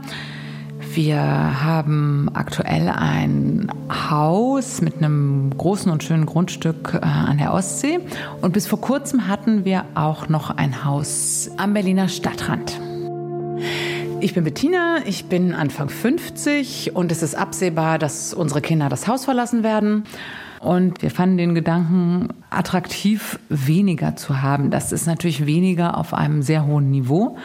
Wir haben aktuell ein Haus mit einem großen und schönen Grundstück äh, an der Ostsee. Und bis vor kurzem hatten wir auch noch ein Haus am Berliner Stadtrand. Ich bin Bettina, ich bin Anfang 50 und es ist absehbar, dass unsere Kinder das Haus verlassen werden. Und wir fanden den Gedanken attraktiv, weniger zu haben. Das ist natürlich weniger auf einem sehr hohen Niveau.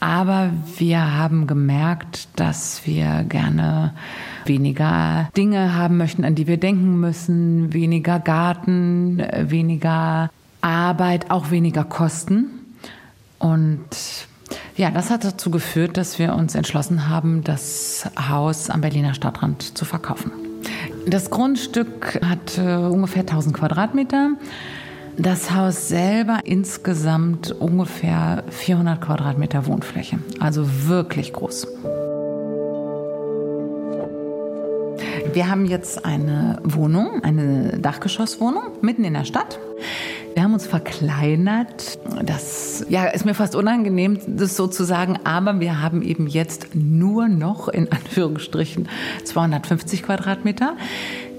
Aber wir haben gemerkt, dass wir gerne weniger Dinge haben möchten, an die wir denken müssen, weniger Garten, weniger Arbeit, auch weniger Kosten. Und ja, das hat dazu geführt, dass wir uns entschlossen haben, das Haus am Berliner Stadtrand zu verkaufen. Das Grundstück hat äh, ungefähr 1000 Quadratmeter. Das Haus selber insgesamt ungefähr 400 Quadratmeter Wohnfläche. Also wirklich groß. Wir haben jetzt eine Wohnung, eine Dachgeschosswohnung mitten in der Stadt. Wir haben uns verkleinert. Das ja, ist mir fast unangenehm, das so zu sagen, aber wir haben eben jetzt nur noch in Anführungsstrichen 250 Quadratmeter.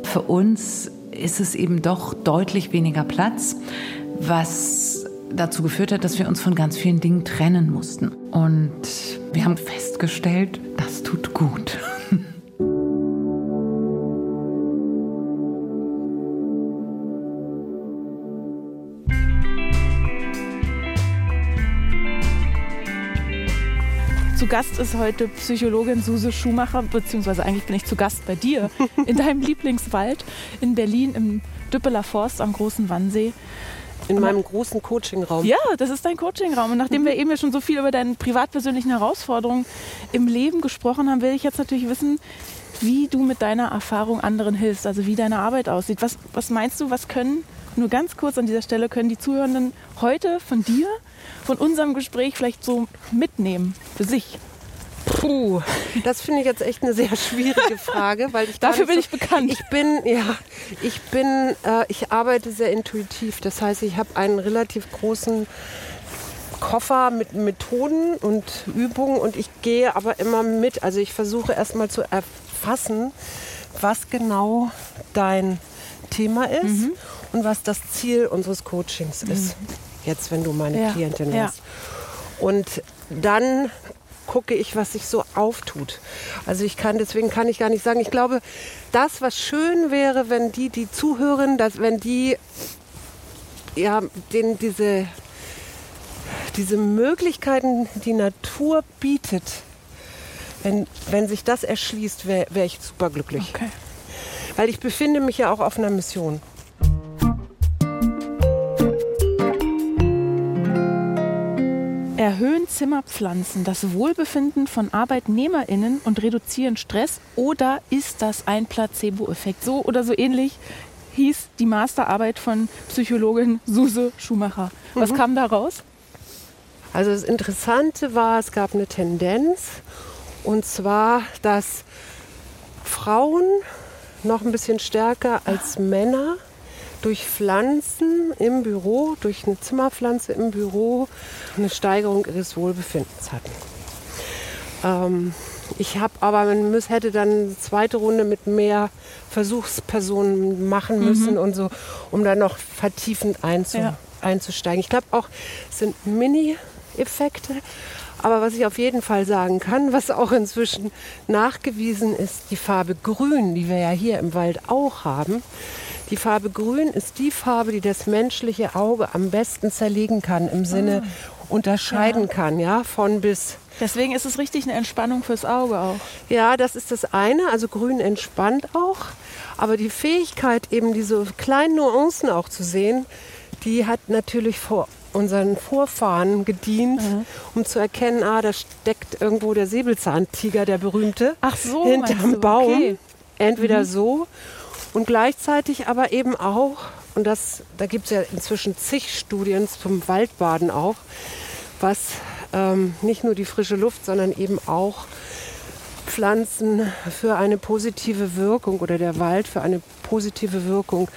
Für uns ist es eben doch deutlich weniger Platz, was dazu geführt hat, dass wir uns von ganz vielen Dingen trennen mussten. Und wir haben festgestellt, das tut gut. Zu Gast ist heute Psychologin Suse Schumacher, beziehungsweise eigentlich bin ich zu Gast bei dir <laughs> in deinem Lieblingswald in Berlin im Düppeler Forst am Großen Wannsee. In meinem großen Coachingraum. Ja, das ist dein Coachingraum. Und nachdem wir eben ja schon so viel über deine privat-persönlichen Herausforderungen im Leben gesprochen haben, will ich jetzt natürlich wissen, wie du mit deiner Erfahrung anderen hilfst, also wie deine Arbeit aussieht. Was, was meinst du, was können, nur ganz kurz an dieser Stelle, können die Zuhörenden heute von dir von unserem Gespräch vielleicht so mitnehmen für sich? Puh, das finde ich jetzt echt eine sehr schwierige <laughs> Frage, weil ich dafür bin so, ich bekannt. Ich bin ja, ich bin, äh, ich arbeite sehr intuitiv. Das heißt, ich habe einen relativ großen Koffer mit Methoden und Übungen und ich gehe aber immer mit. Also ich versuche erstmal zu erfassen, was genau dein Thema ist mhm. Und was das Ziel unseres Coachings ist. Mhm jetzt, wenn du meine ja. Klientin ja. hast. Und dann gucke ich, was sich so auftut. Also ich kann, deswegen kann ich gar nicht sagen, ich glaube, das, was schön wäre, wenn die, die zuhören, dass wenn die ja, den, diese, diese Möglichkeiten, die Natur bietet, wenn, wenn sich das erschließt, wäre wär ich super glücklich. Okay. Weil ich befinde mich ja auch auf einer Mission. Erhöhen Zimmerpflanzen das Wohlbefinden von ArbeitnehmerInnen und reduzieren Stress oder ist das ein Placebo-Effekt? So oder so ähnlich hieß die Masterarbeit von Psychologin Suse Schumacher. Was mhm. kam da raus? Also das Interessante war, es gab eine Tendenz und zwar, dass Frauen noch ein bisschen stärker als Männer durch Pflanzen im Büro, durch eine Zimmerpflanze im Büro eine Steigerung ihres Wohlbefindens hatten. Ähm, ich habe aber, man muss, hätte dann eine zweite Runde mit mehr Versuchspersonen machen mhm. müssen mhm. und so, um dann noch vertiefend einzu, ja. einzusteigen. Ich glaube auch, es sind Mini-Effekte. Aber was ich auf jeden Fall sagen kann, was auch inzwischen nachgewiesen ist, die Farbe Grün, die wir ja hier im Wald auch haben, die Farbe Grün ist die Farbe, die das menschliche Auge am besten zerlegen kann, im Sinne ah. unterscheiden ja. kann, ja, von bis. Deswegen ist es richtig eine Entspannung fürs Auge auch. Ja, das ist das eine. Also Grün entspannt auch. Aber die Fähigkeit, eben diese kleinen Nuancen auch zu sehen, die hat natürlich vor unseren Vorfahren gedient, mhm. um zu erkennen, ah, da steckt irgendwo der Säbelzahntiger, der berühmte, Ach so, hinterm Baum. Okay. Entweder mhm. so und gleichzeitig aber eben auch, und das, da gibt es ja inzwischen zig Studien zum Waldbaden auch, was ähm, nicht nur die frische Luft, sondern eben auch Pflanzen für eine positive Wirkung oder der Wald für eine positive Wirkung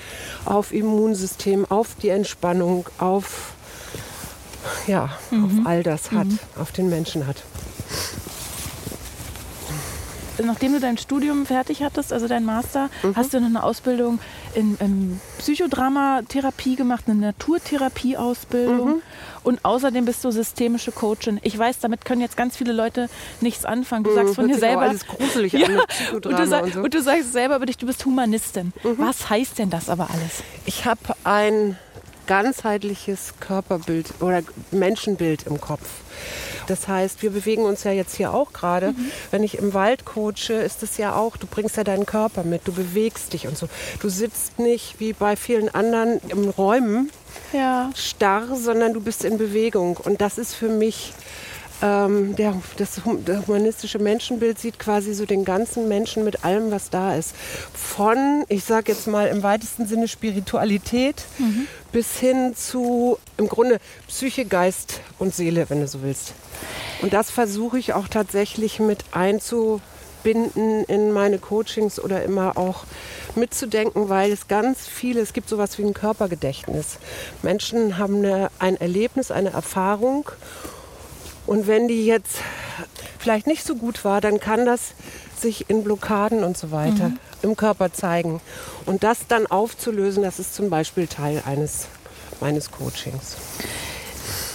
auf Immunsystem, auf die Entspannung, auf, ja, mhm. auf all das hat, mhm. auf den Menschen hat nachdem du dein Studium fertig hattest, also dein Master, mhm. hast du noch eine Ausbildung in, in Psychodramatherapie gemacht, eine Naturtherapieausbildung mhm. und außerdem bist du systemische Coachin. Ich weiß, damit können jetzt ganz viele Leute nichts anfangen. Du mhm, sagst von dir selber, alles gruselig <laughs> ja, und, du sag, und, so. und, du sagst selber über dich, du bist Humanistin. Mhm. Was heißt denn das aber alles? Ich habe ein ganzheitliches Körperbild oder Menschenbild im Kopf. Das heißt, wir bewegen uns ja jetzt hier auch gerade. Mhm. Wenn ich im Wald coache, ist es ja auch, du bringst ja deinen Körper mit, du bewegst dich und so. Du sitzt nicht wie bei vielen anderen im Räumen ja. starr, sondern du bist in Bewegung. Und das ist für mich ähm, der, das, das humanistische Menschenbild sieht quasi so den ganzen Menschen mit allem, was da ist. Von, ich sage jetzt mal im weitesten Sinne Spiritualität mhm. bis hin zu im Grunde Psyche, Geist und Seele, wenn du so willst. Und das versuche ich auch tatsächlich mit einzubinden in meine Coachings oder immer auch mitzudenken, weil es ganz viele, es gibt sowas wie ein Körpergedächtnis. Menschen haben eine, ein Erlebnis, eine Erfahrung und wenn die jetzt vielleicht nicht so gut war, dann kann das sich in Blockaden und so weiter mhm. im Körper zeigen. Und das dann aufzulösen, das ist zum Beispiel Teil eines meines Coachings.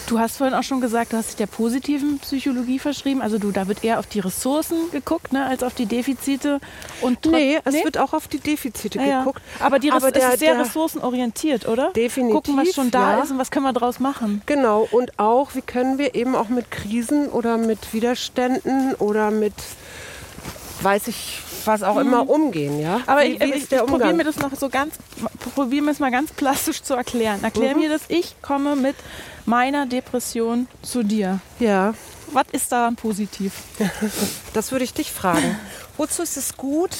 Du hast vorhin auch schon gesagt, du hast dich der positiven Psychologie verschrieben. Also du, da wird eher auf die Ressourcen geguckt, ne, als auf die Defizite. Und nee, es nee? wird auch auf die Defizite ja, geguckt. Ja. Aber die Aber der, ist sehr ressourcenorientiert, oder? Definitiv. Gucken, was schon da ja. ist und was können wir daraus machen. Genau. Und auch, wie können wir eben auch mit Krisen oder mit Widerständen oder mit, weiß ich, was auch mhm. immer umgehen, ja. Aber wie, ich, wie ich, ich probiere mir das noch so ganz, probiere mir es mal ganz plastisch zu erklären. Erklär mhm. mir das, ich komme mit meiner Depression zu dir. Ja. Was ist daran positiv? <laughs> Das würde ich dich fragen. Wozu ist es gut,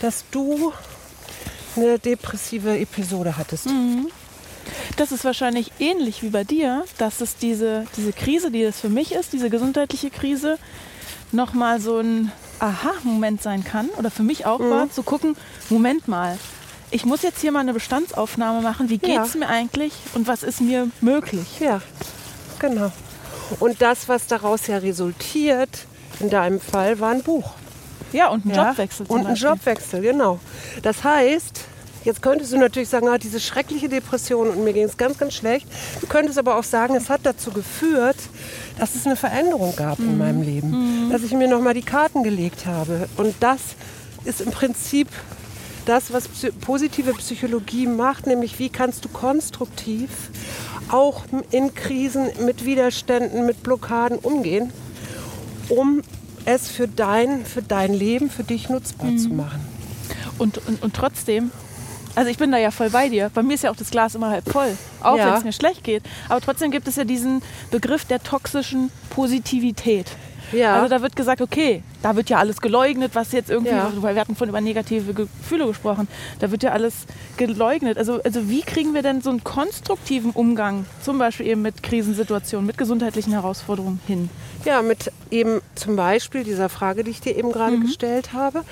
dass du eine depressive Episode hattest? Mhm. Das ist wahrscheinlich ähnlich wie bei dir, dass es diese, diese Krise, die es für mich ist, diese gesundheitliche Krise, nochmal so ein Aha-Moment sein kann oder für mich auch mhm. war, zu gucken, Moment mal, ich muss jetzt hier mal eine Bestandsaufnahme machen. Wie geht es ja. mir eigentlich und was ist mir möglich? Ja, genau. Und das, was daraus ja resultiert, in deinem Fall, war ein Buch. Ja, und ein ja, Jobwechsel. und ein Jobwechsel, genau. Das heißt, jetzt könntest du natürlich sagen, ah, diese schreckliche Depression und mir ging es ganz, ganz schlecht. Du könntest aber auch sagen, es hat dazu geführt, dass es eine Veränderung gab mhm. in meinem Leben. Mhm. Dass ich mir nochmal die Karten gelegt habe. Und das ist im Prinzip das, was positive Psychologie macht, nämlich wie kannst du konstruktiv auch in Krisen mit Widerständen, mit Blockaden umgehen, um es für dein, für dein Leben, für dich nutzbar mhm. zu machen. Und, und, und trotzdem, also ich bin da ja voll bei dir. Bei mir ist ja auch das Glas immer halb voll, auch ja. wenn es mir schlecht geht. Aber trotzdem gibt es ja diesen Begriff der toxischen Positivität. Ja. Also da wird gesagt, okay, da wird ja alles geleugnet, was jetzt irgendwie, ja. weil wir hatten von über negative Gefühle gesprochen, da wird ja alles geleugnet. Also, also wie kriegen wir denn so einen konstruktiven Umgang, zum Beispiel eben mit Krisensituationen, mit gesundheitlichen Herausforderungen hin? Ja, mit eben zum Beispiel dieser Frage, die ich dir eben gerade mhm. gestellt habe.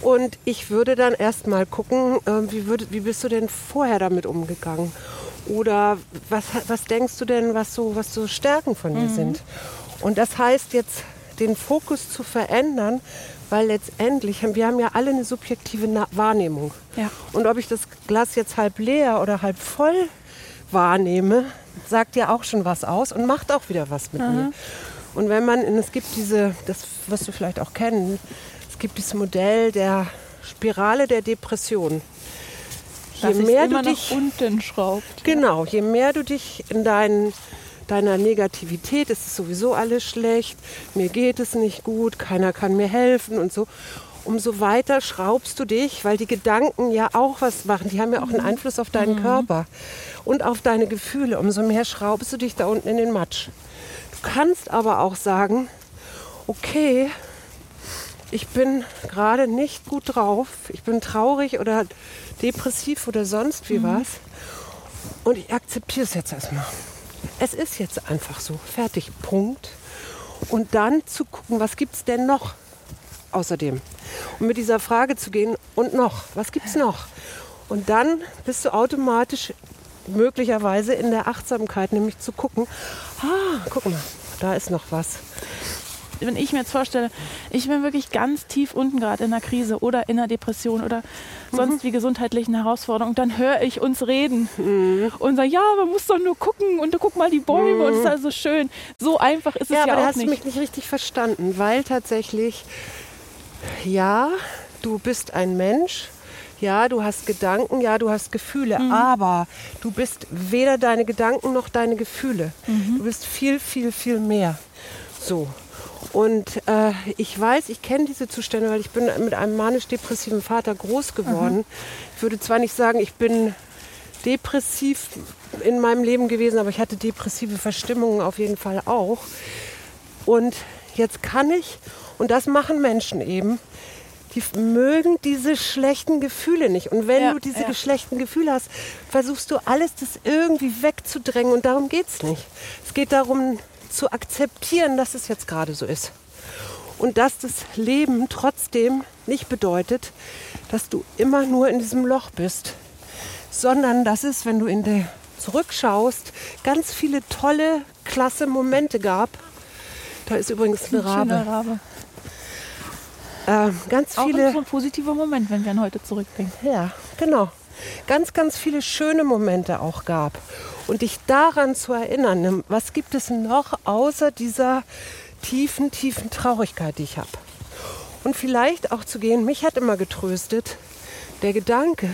Und ich würde dann erst mal gucken, äh, wie, würd, wie bist du denn vorher damit umgegangen? Oder was, was denkst du denn, was so, was so Stärken von dir mhm. sind? Und das heißt jetzt den Fokus zu verändern, weil letztendlich, wir haben ja alle eine subjektive Wahrnehmung. Ja. Und ob ich das Glas jetzt halb leer oder halb voll wahrnehme, sagt ja auch schon was aus und macht auch wieder was mit mhm. mir. Und wenn man, es gibt diese, das wirst du vielleicht auch kennen, es gibt dieses Modell der Spirale der Depression. Je mehr du dich unten schraubt. Genau, je mehr du dich in deinen deiner Negativität, es ist sowieso alles schlecht, mir geht es nicht gut, keiner kann mir helfen und so. Umso weiter schraubst du dich, weil die Gedanken ja auch was machen. Die haben ja auch einen Einfluss auf deinen mhm. Körper und auf deine Gefühle. Umso mehr schraubst du dich da unten in den Matsch. Du kannst aber auch sagen, okay, ich bin gerade nicht gut drauf, ich bin traurig oder depressiv oder sonst wie mhm. was. Und ich akzeptiere es jetzt erstmal es ist jetzt einfach so, fertig, Punkt. Und dann zu gucken, was gibt es denn noch außerdem? Und mit dieser Frage zu gehen, und noch, was gibt es noch? Und dann bist du automatisch möglicherweise in der Achtsamkeit, nämlich zu gucken, ah, guck mal, da ist noch was wenn ich mir jetzt vorstelle, ich bin wirklich ganz tief unten gerade in einer Krise oder in einer Depression oder sonst mhm. wie gesundheitlichen Herausforderungen, dann höre ich uns reden mhm. und sage, ja, man muss doch nur gucken und guck mal die Bäume mhm. und es ist also schön. So einfach ist ja, es ja aber auch hast nicht. du mich nicht richtig verstanden, weil tatsächlich, ja, du bist ein Mensch, ja, du hast Gedanken, ja, du hast Gefühle, mhm. aber du bist weder deine Gedanken noch deine Gefühle. Mhm. Du bist viel, viel, viel mehr. So. Und äh, ich weiß, ich kenne diese Zustände, weil ich bin mit einem manisch-depressiven Vater groß geworden. Mhm. Ich würde zwar nicht sagen, ich bin depressiv in meinem Leben gewesen, aber ich hatte depressive Verstimmungen auf jeden Fall auch. Und jetzt kann ich, und das machen Menschen eben, die mögen diese schlechten Gefühle nicht. Und wenn Ja, du diese ja. schlechten Gefühle hast, versuchst du alles, das irgendwie wegzudrängen. Und darum geht es nicht. Es geht darum, zu akzeptieren, dass es jetzt gerade so ist. Und dass das Leben trotzdem nicht bedeutet, dass du immer nur in diesem Loch bist, sondern dass es, wenn du in der zurückschaust, ganz viele tolle, klasse Momente gab. Da ist übrigens eine Rabe. Rabe. Äh, ganz Auch viele. so ein positiver Moment, wenn wir an heute zurückdenken. Ja, genau. Ganz, ganz viele schöne Momente auch gab. Und dich daran zu erinnern, ne, was gibt es noch außer dieser tiefen, tiefen Traurigkeit, die ich habe. Und vielleicht auch zu gehen, mich hat immer getröstet, der Gedanke,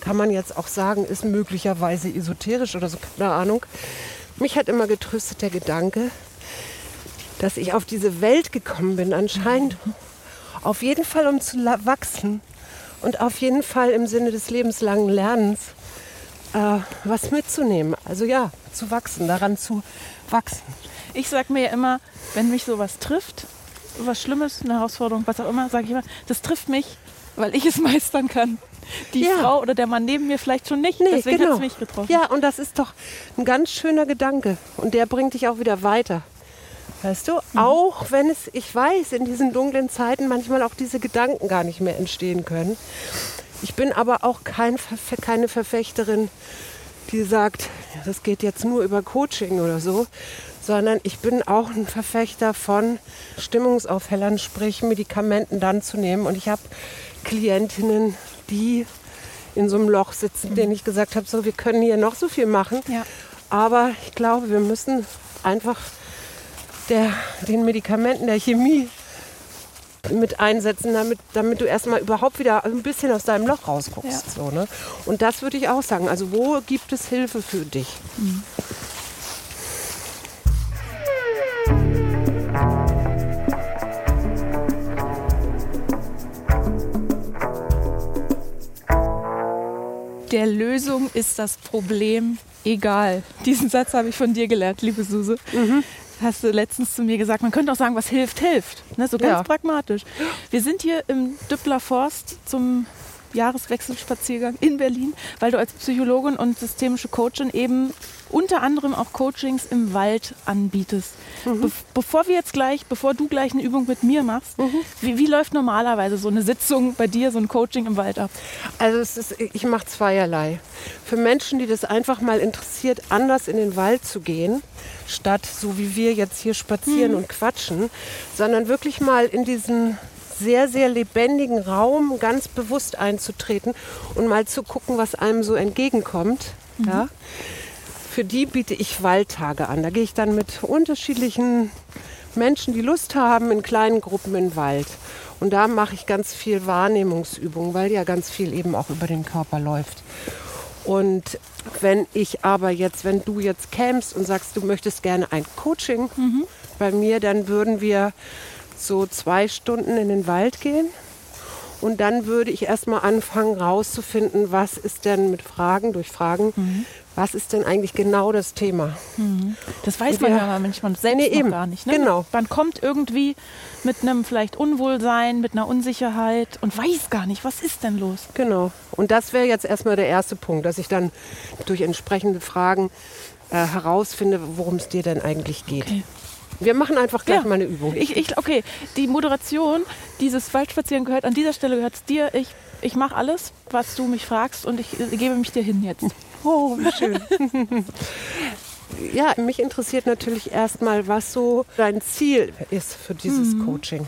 kann man jetzt auch sagen, ist möglicherweise esoterisch oder so, keine Ahnung. Mich hat immer getröstet der Gedanke, dass ich auf diese Welt gekommen bin, anscheinend auf jeden Fall um zu wachsen und auf jeden Fall im Sinne des lebenslangen Lernens äh, was mitzunehmen. Also ja, zu wachsen, daran zu wachsen. Ich sag mir ja immer, wenn mich sowas trifft, was Schlimmes, eine Herausforderung, was auch immer, sage ich immer, das trifft mich, weil ich es <laughs> meistern kann. Die Ja. Frau oder der Mann neben mir vielleicht schon nicht. Deswegen hat es mich getroffen. genau. Ja, und das ist doch ein ganz schöner Gedanke. Und der bringt dich auch wieder weiter. Weißt du, Mhm. auch wenn es, ich weiß, in diesen dunklen Zeiten manchmal auch diese Gedanken gar nicht mehr entstehen können. Ich bin aber auch kein, keine Verfechterin, die sagt, das geht jetzt nur über Coaching oder so, sondern ich bin auch ein Verfechter von Stimmungsaufhellern, sprich Medikamenten dann zu nehmen. Und ich habe Klientinnen, die in so einem Loch sitzen, denen ich gesagt habe, so, wir können hier noch so viel machen. Ja. Aber ich glaube, wir müssen einfach der, den Medikamenten, der Chemie mit einsetzen, damit, damit du erstmal überhaupt wieder ein bisschen aus deinem Loch rausguckst. Ja. So, ne? Und das würde ich auch sagen. Also wo gibt es Hilfe für dich? Der Lösung ist das Problem egal. Diesen Satz habe ich von dir gelernt, liebe Suse. Mhm. Hast du letztens zu mir gesagt, man könnte auch sagen, was hilft, hilft. Ne, so ganz Ja. pragmatisch. Wir sind hier im Düppler Forst zum Jahreswechselspaziergang in Berlin, weil du als Psychologin und systemische Coachin eben unter anderem auch Coachings im Wald anbietest. Mhm. Be bevor wir jetzt gleich, bevor du gleich eine Übung mit mir machst, Mhm. wie, wie läuft normalerweise so eine Sitzung bei dir, so ein Coaching im Wald ab? Also ist, ich mache zweierlei. Für Menschen, die das einfach mal interessiert, anders in den Wald zu gehen, statt so wie wir jetzt hier spazieren und quatschen, sondern wirklich mal in diesen sehr, sehr lebendigen Raum ganz bewusst einzutreten und mal zu gucken, was einem so entgegenkommt. Ja? Für die biete ich Waldtage an. Da gehe ich dann mit unterschiedlichen Menschen, die Lust haben, in kleinen Gruppen in den Wald. Und da mache ich ganz viel Wahrnehmungsübungen, weil ja ganz viel eben auch über den Körper läuft. Und wenn ich aber jetzt, wenn du jetzt kämst und sagst, du möchtest gerne ein Coaching bei mir, dann würden wir so zwei Stunden in den Wald gehen. Und dann würde ich erstmal anfangen rauszufinden, was ist denn mit Fragen, durch Fragen, was ist denn eigentlich genau das Thema? Das weiß man Ja. manchmal selbst Nee, eben. gar nicht. Ne? Genau. Man kommt irgendwie mit einem vielleicht Unwohlsein, mit einer Unsicherheit und weiß gar nicht, was ist denn los. Genau. Und das wäre jetzt erstmal der erste Punkt, dass ich dann durch entsprechende Fragen äh, herausfinde, worum es dir denn eigentlich geht. Okay. Wir machen einfach gleich Ja. mal eine Übung. Ich, ich, okay, die Moderation dieses Waldspazierens gehört, an dieser Stelle gehört es dir. Ich, ich mache alles, was du mich fragst und ich äh, gebe mich dir hin jetzt. <laughs> Oh, wie schön. ja, mich interessiert natürlich erstmal, was so dein Ziel ist für dieses Mhm. Coaching.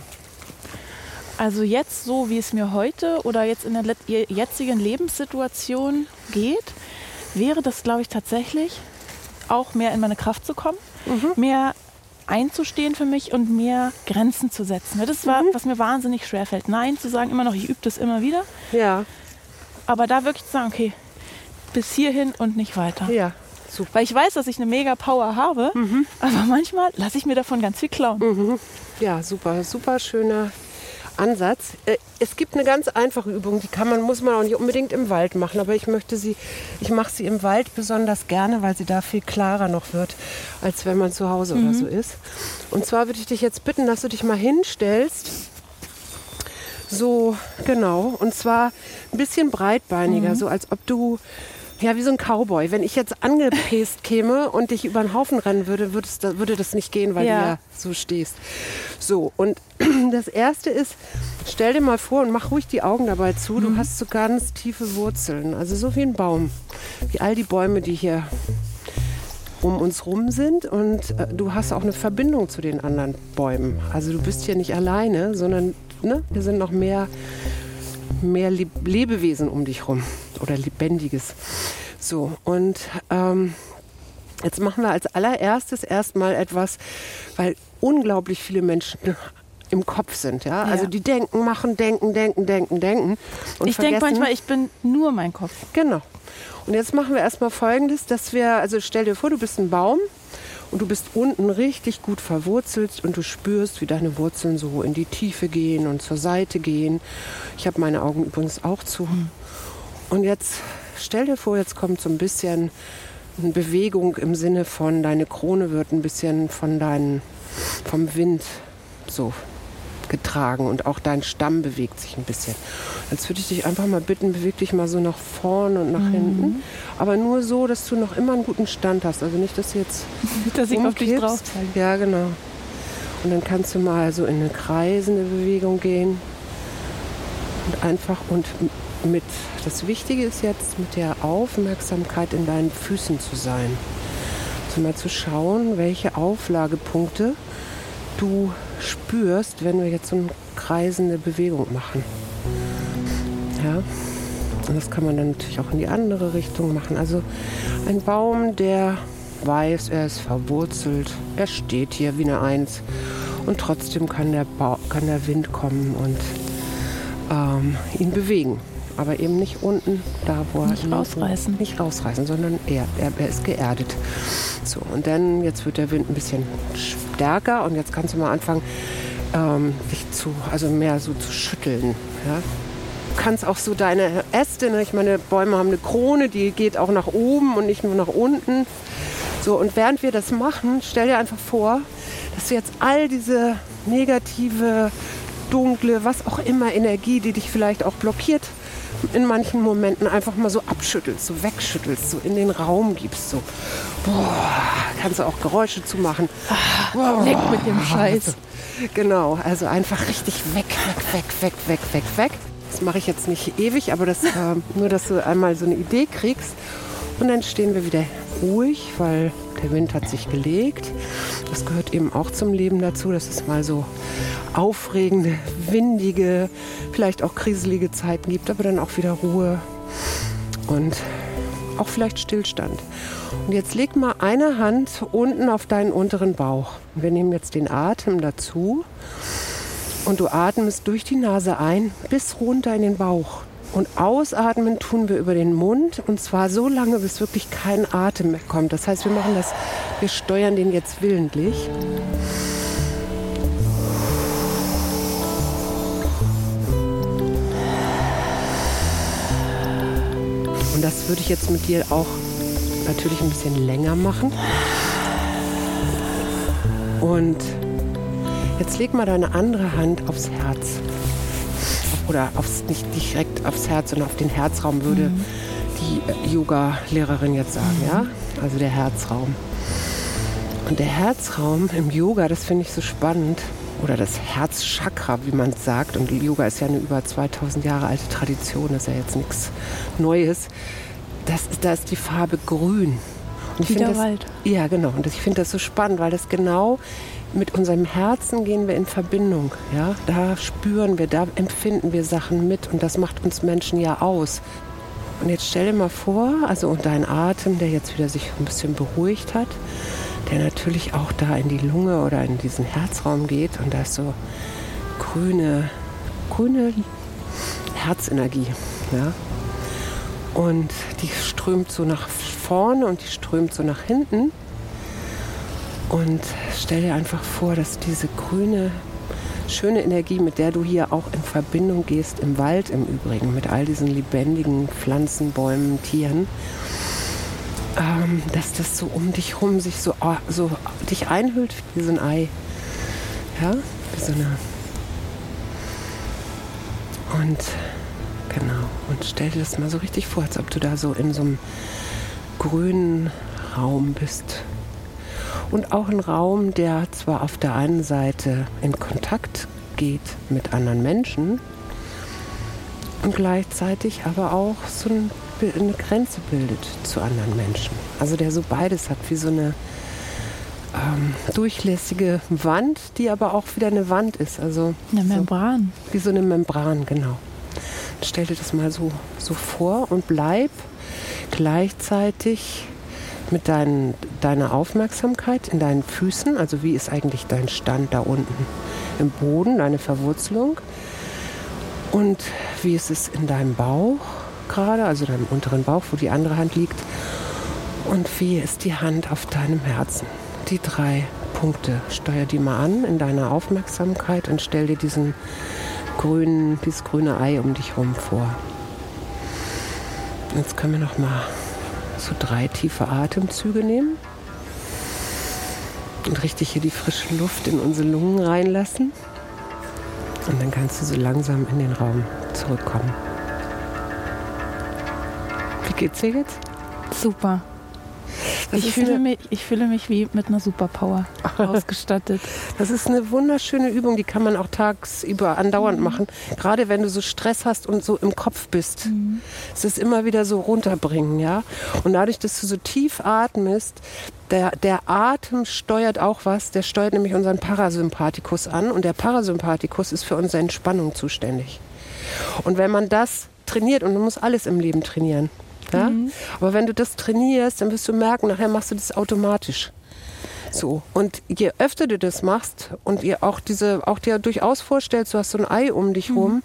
Also jetzt so, wie es mir heute oder jetzt in der jetzigen Lebenssituation geht, wäre das, glaube ich, tatsächlich auch mehr in meine Kraft zu kommen, mehr einzustehen für mich und mehr Grenzen zu setzen. Das ist, wa- was mir wahnsinnig schwer fällt. Nein zu sagen, immer noch, ich übe das immer wieder, Ja, aber da wirklich zu sagen, okay, bis hierhin und nicht weiter. ja, super. Weil ich weiß, dass ich eine mega Power habe, aber manchmal lasse ich mir davon ganz viel klauen. Ja, super, super schöner Ansatz. Äh, es gibt eine ganz einfache Übung, die kann man, muss man auch nicht unbedingt im Wald machen, aber ich möchte sie, ich mache sie im Wald besonders gerne, weil sie da viel klarer noch wird, als wenn man zu Hause mhm. oder so ist. Und zwar würde ich dich jetzt bitten, dass du dich mal hinstellst. So, genau. Und zwar ein bisschen breitbeiniger, mhm. so als ob du ja, wie so ein Cowboy. Wenn ich jetzt angepest käme und dich über den Haufen rennen würde, würde, das, würde das nicht gehen, weil ja. du ja so stehst. So, und das Erste ist, stell dir mal vor und mach ruhig die Augen dabei zu, du mhm. hast so ganz tiefe Wurzeln, also so wie ein Baum, wie all die Bäume, die hier um uns rum sind und äh, du hast auch eine Verbindung zu den anderen Bäumen. Also du bist hier nicht alleine, sondern ne, hier sind noch mehr mehr Lebewesen um dich rum oder Lebendiges. So, und ähm, jetzt machen wir als allererstes erstmal etwas, weil unglaublich viele Menschen im Kopf sind, ja? Also die denken, machen, denken, denken, denken, denken. Und ich denke manchmal, ich bin nur mein Kopf. Genau. Und jetzt machen wir erstmal folgendes, dass wir, also stell dir vor, du bist ein Baum und du bist unten richtig gut verwurzelt und du spürst, wie deine Wurzeln so in die Tiefe gehen und zur Seite gehen. Ich habe meine Augen übrigens auch zu. Und jetzt stell dir vor, jetzt kommt so ein bisschen eine Bewegung im Sinne von deine Krone wird ein bisschen von deinen, vom Wind so getragen und auch dein Stamm bewegt sich ein bisschen. Jetzt würde ich dich einfach mal bitten, beweg dich mal so nach vorne und nach mhm. hinten. Aber nur so, dass du noch immer einen guten Stand hast. Also nicht, dass du jetzt. <laughs> dass ich auf dich drauf zeige. Ja, genau. Und dann kannst du mal so in eine kreisende Bewegung gehen. Und einfach und mit, das Wichtige ist jetzt, mit der Aufmerksamkeit in deinen Füßen zu sein. Also mal zu schauen, welche Auflagepunkte du spürst, wenn wir jetzt so eine kreisende Bewegung machen. Ja. Und das kann man dann natürlich auch in die andere Richtung machen. Also ein Baum, der weiß, er ist verwurzelt, er steht hier wie eine Eins und trotzdem kann der, ba kann der Wind kommen und ähm, ihn bewegen. Aber eben nicht unten, da wo nicht er rausreißen. Nicht rausreißen, sondern er, er, er ist geerdet. So, und dann, jetzt wird der Wind ein bisschen stärker und jetzt kannst du mal anfangen, ähm, dich zu, also mehr so zu schütteln. Ja? Du kannst auch so deine Äste, ne? ich meine, Bäume haben eine Krone, die geht auch nach oben und nicht nur nach unten. So, und während wir das machen, stell dir einfach vor, dass du jetzt all diese negative, dunkle, was auch immer Energie, die dich vielleicht auch blockiert, in manchen Momenten einfach mal so abschüttelst, so wegschüttelst, so in den Raum gibst. So, boah, kannst du auch Geräusche zu machen. Boah, weg mit dem Scheiß. Genau, also einfach richtig weg, weg, weg, weg, weg, weg, weg. Das mache ich jetzt nicht ewig, aber das, äh, nur, dass du einmal so eine Idee kriegst. Und dann stehen wir wieder ruhig, weil der Wind hat sich gelegt. Das gehört eben auch zum Leben dazu, dass es mal so aufregende, windige, vielleicht auch kriselige Zeiten gibt, aber dann auch wieder Ruhe und auch vielleicht Stillstand. Und jetzt leg mal eine Hand unten auf deinen unteren Bauch. Wir nehmen jetzt den Atem dazu und du atmest durch die Nase ein bis runter in den Bauch. Und ausatmen tun wir über den Mund und zwar so lange, bis wirklich kein Atem mehr kommt. Das heißt, wir machen das, wir steuern den jetzt willentlich. Und das würde ich jetzt mit dir auch natürlich ein bisschen länger machen. Und jetzt leg mal deine andere Hand aufs Herz. Oder aufs, nicht direkt aufs Herz, sondern auf den Herzraum würde mhm. die Yoga-Lehrerin jetzt sagen, ja? Also der Herzraum. Und der Herzraum im Yoga, das finde ich so spannend. Oder das Herzchakra, wie man es sagt. Und Yoga ist ja eine über 2000 Jahre alte Tradition, das ist ja jetzt nichts Neues das, da ist die Farbe grün. Und Wie der das, Wald. Ja, genau. Und ich finde das so spannend, weil das genau mit unserem Herzen gehen wir in Verbindung. Ja? Da spüren wir, da empfinden wir Sachen mit und das macht uns Menschen ja aus. Und jetzt stell dir mal vor, also und dein Atem, der jetzt wieder sich ein bisschen beruhigt hat, der natürlich auch da in die Lunge oder in diesen Herzraum geht und da ist so grüne, grüne Herzenergie. Ja? Und die strömt so nach vorne und die strömt so nach hinten. Und stell dir einfach vor, dass diese grüne schöne Energie, mit der du hier auch in Verbindung gehst, im Wald im Übrigen, mit all diesen lebendigen Pflanzen, Bäumen, Tieren. Ähm, dass das so um dich rum sich so, oh, so dich einhüllt wie so ein Ei. Ja, wie so eine. Und genau, und stell dir das mal so richtig vor, als ob du da so in so einem grünen Raum bist. Und auch ein Raum, der zwar auf der einen Seite in Kontakt geht mit anderen Menschen und gleichzeitig aber auch so ein, eine Grenze bildet zu anderen Menschen. Also der so beides hat, wie so eine ähm, durchlässige Wand, die aber auch wieder eine Wand ist. Also Eine Membran. So, wie so eine Membran, genau. Stell dir das mal so, so vor und bleib gleichzeitig mit dein, deiner Aufmerksamkeit in deinen Füßen, also wie ist eigentlich dein Stand da unten im Boden, deine Verwurzelung und wie ist es in deinem Bauch gerade, also deinem unteren Bauch, wo die andere Hand liegt und wie ist die Hand auf deinem Herzen. Die drei Punkte, steuer die mal an in deiner Aufmerksamkeit und stell dir diesen grünen, dieses grüne Ei um dich herum vor. Jetzt können wir noch mal so drei tiefe Atemzüge nehmen und richtig hier die frische Luft in unsere Lungen reinlassen. Und dann kannst du so langsam in den Raum zurückkommen. Wie geht's dir jetzt? Super. Ich fühle, mich, ich fühle mich wie mit einer Superpower <laughs> ausgestattet. Das ist eine wunderschöne Übung, die kann man auch tagsüber andauernd mhm. machen. Gerade wenn du so Stress hast und so im Kopf bist. Mhm. Es ist immer wieder so runterbringen, ja. Und dadurch, dass du so tief atmest, der, der Atem steuert auch was. Der steuert nämlich unseren Parasympathikus an. Und der Parasympathikus ist für unsere Entspannung zuständig. Und wenn man das trainiert, und man muss alles im Leben trainieren, ja? Mhm. Aber wenn du das trainierst, dann wirst du merken, nachher machst du das automatisch. So. Und je öfter du das machst und ihr auch diese, auch dir durchaus vorstellst, du hast so ein Ei um dich mhm. rum,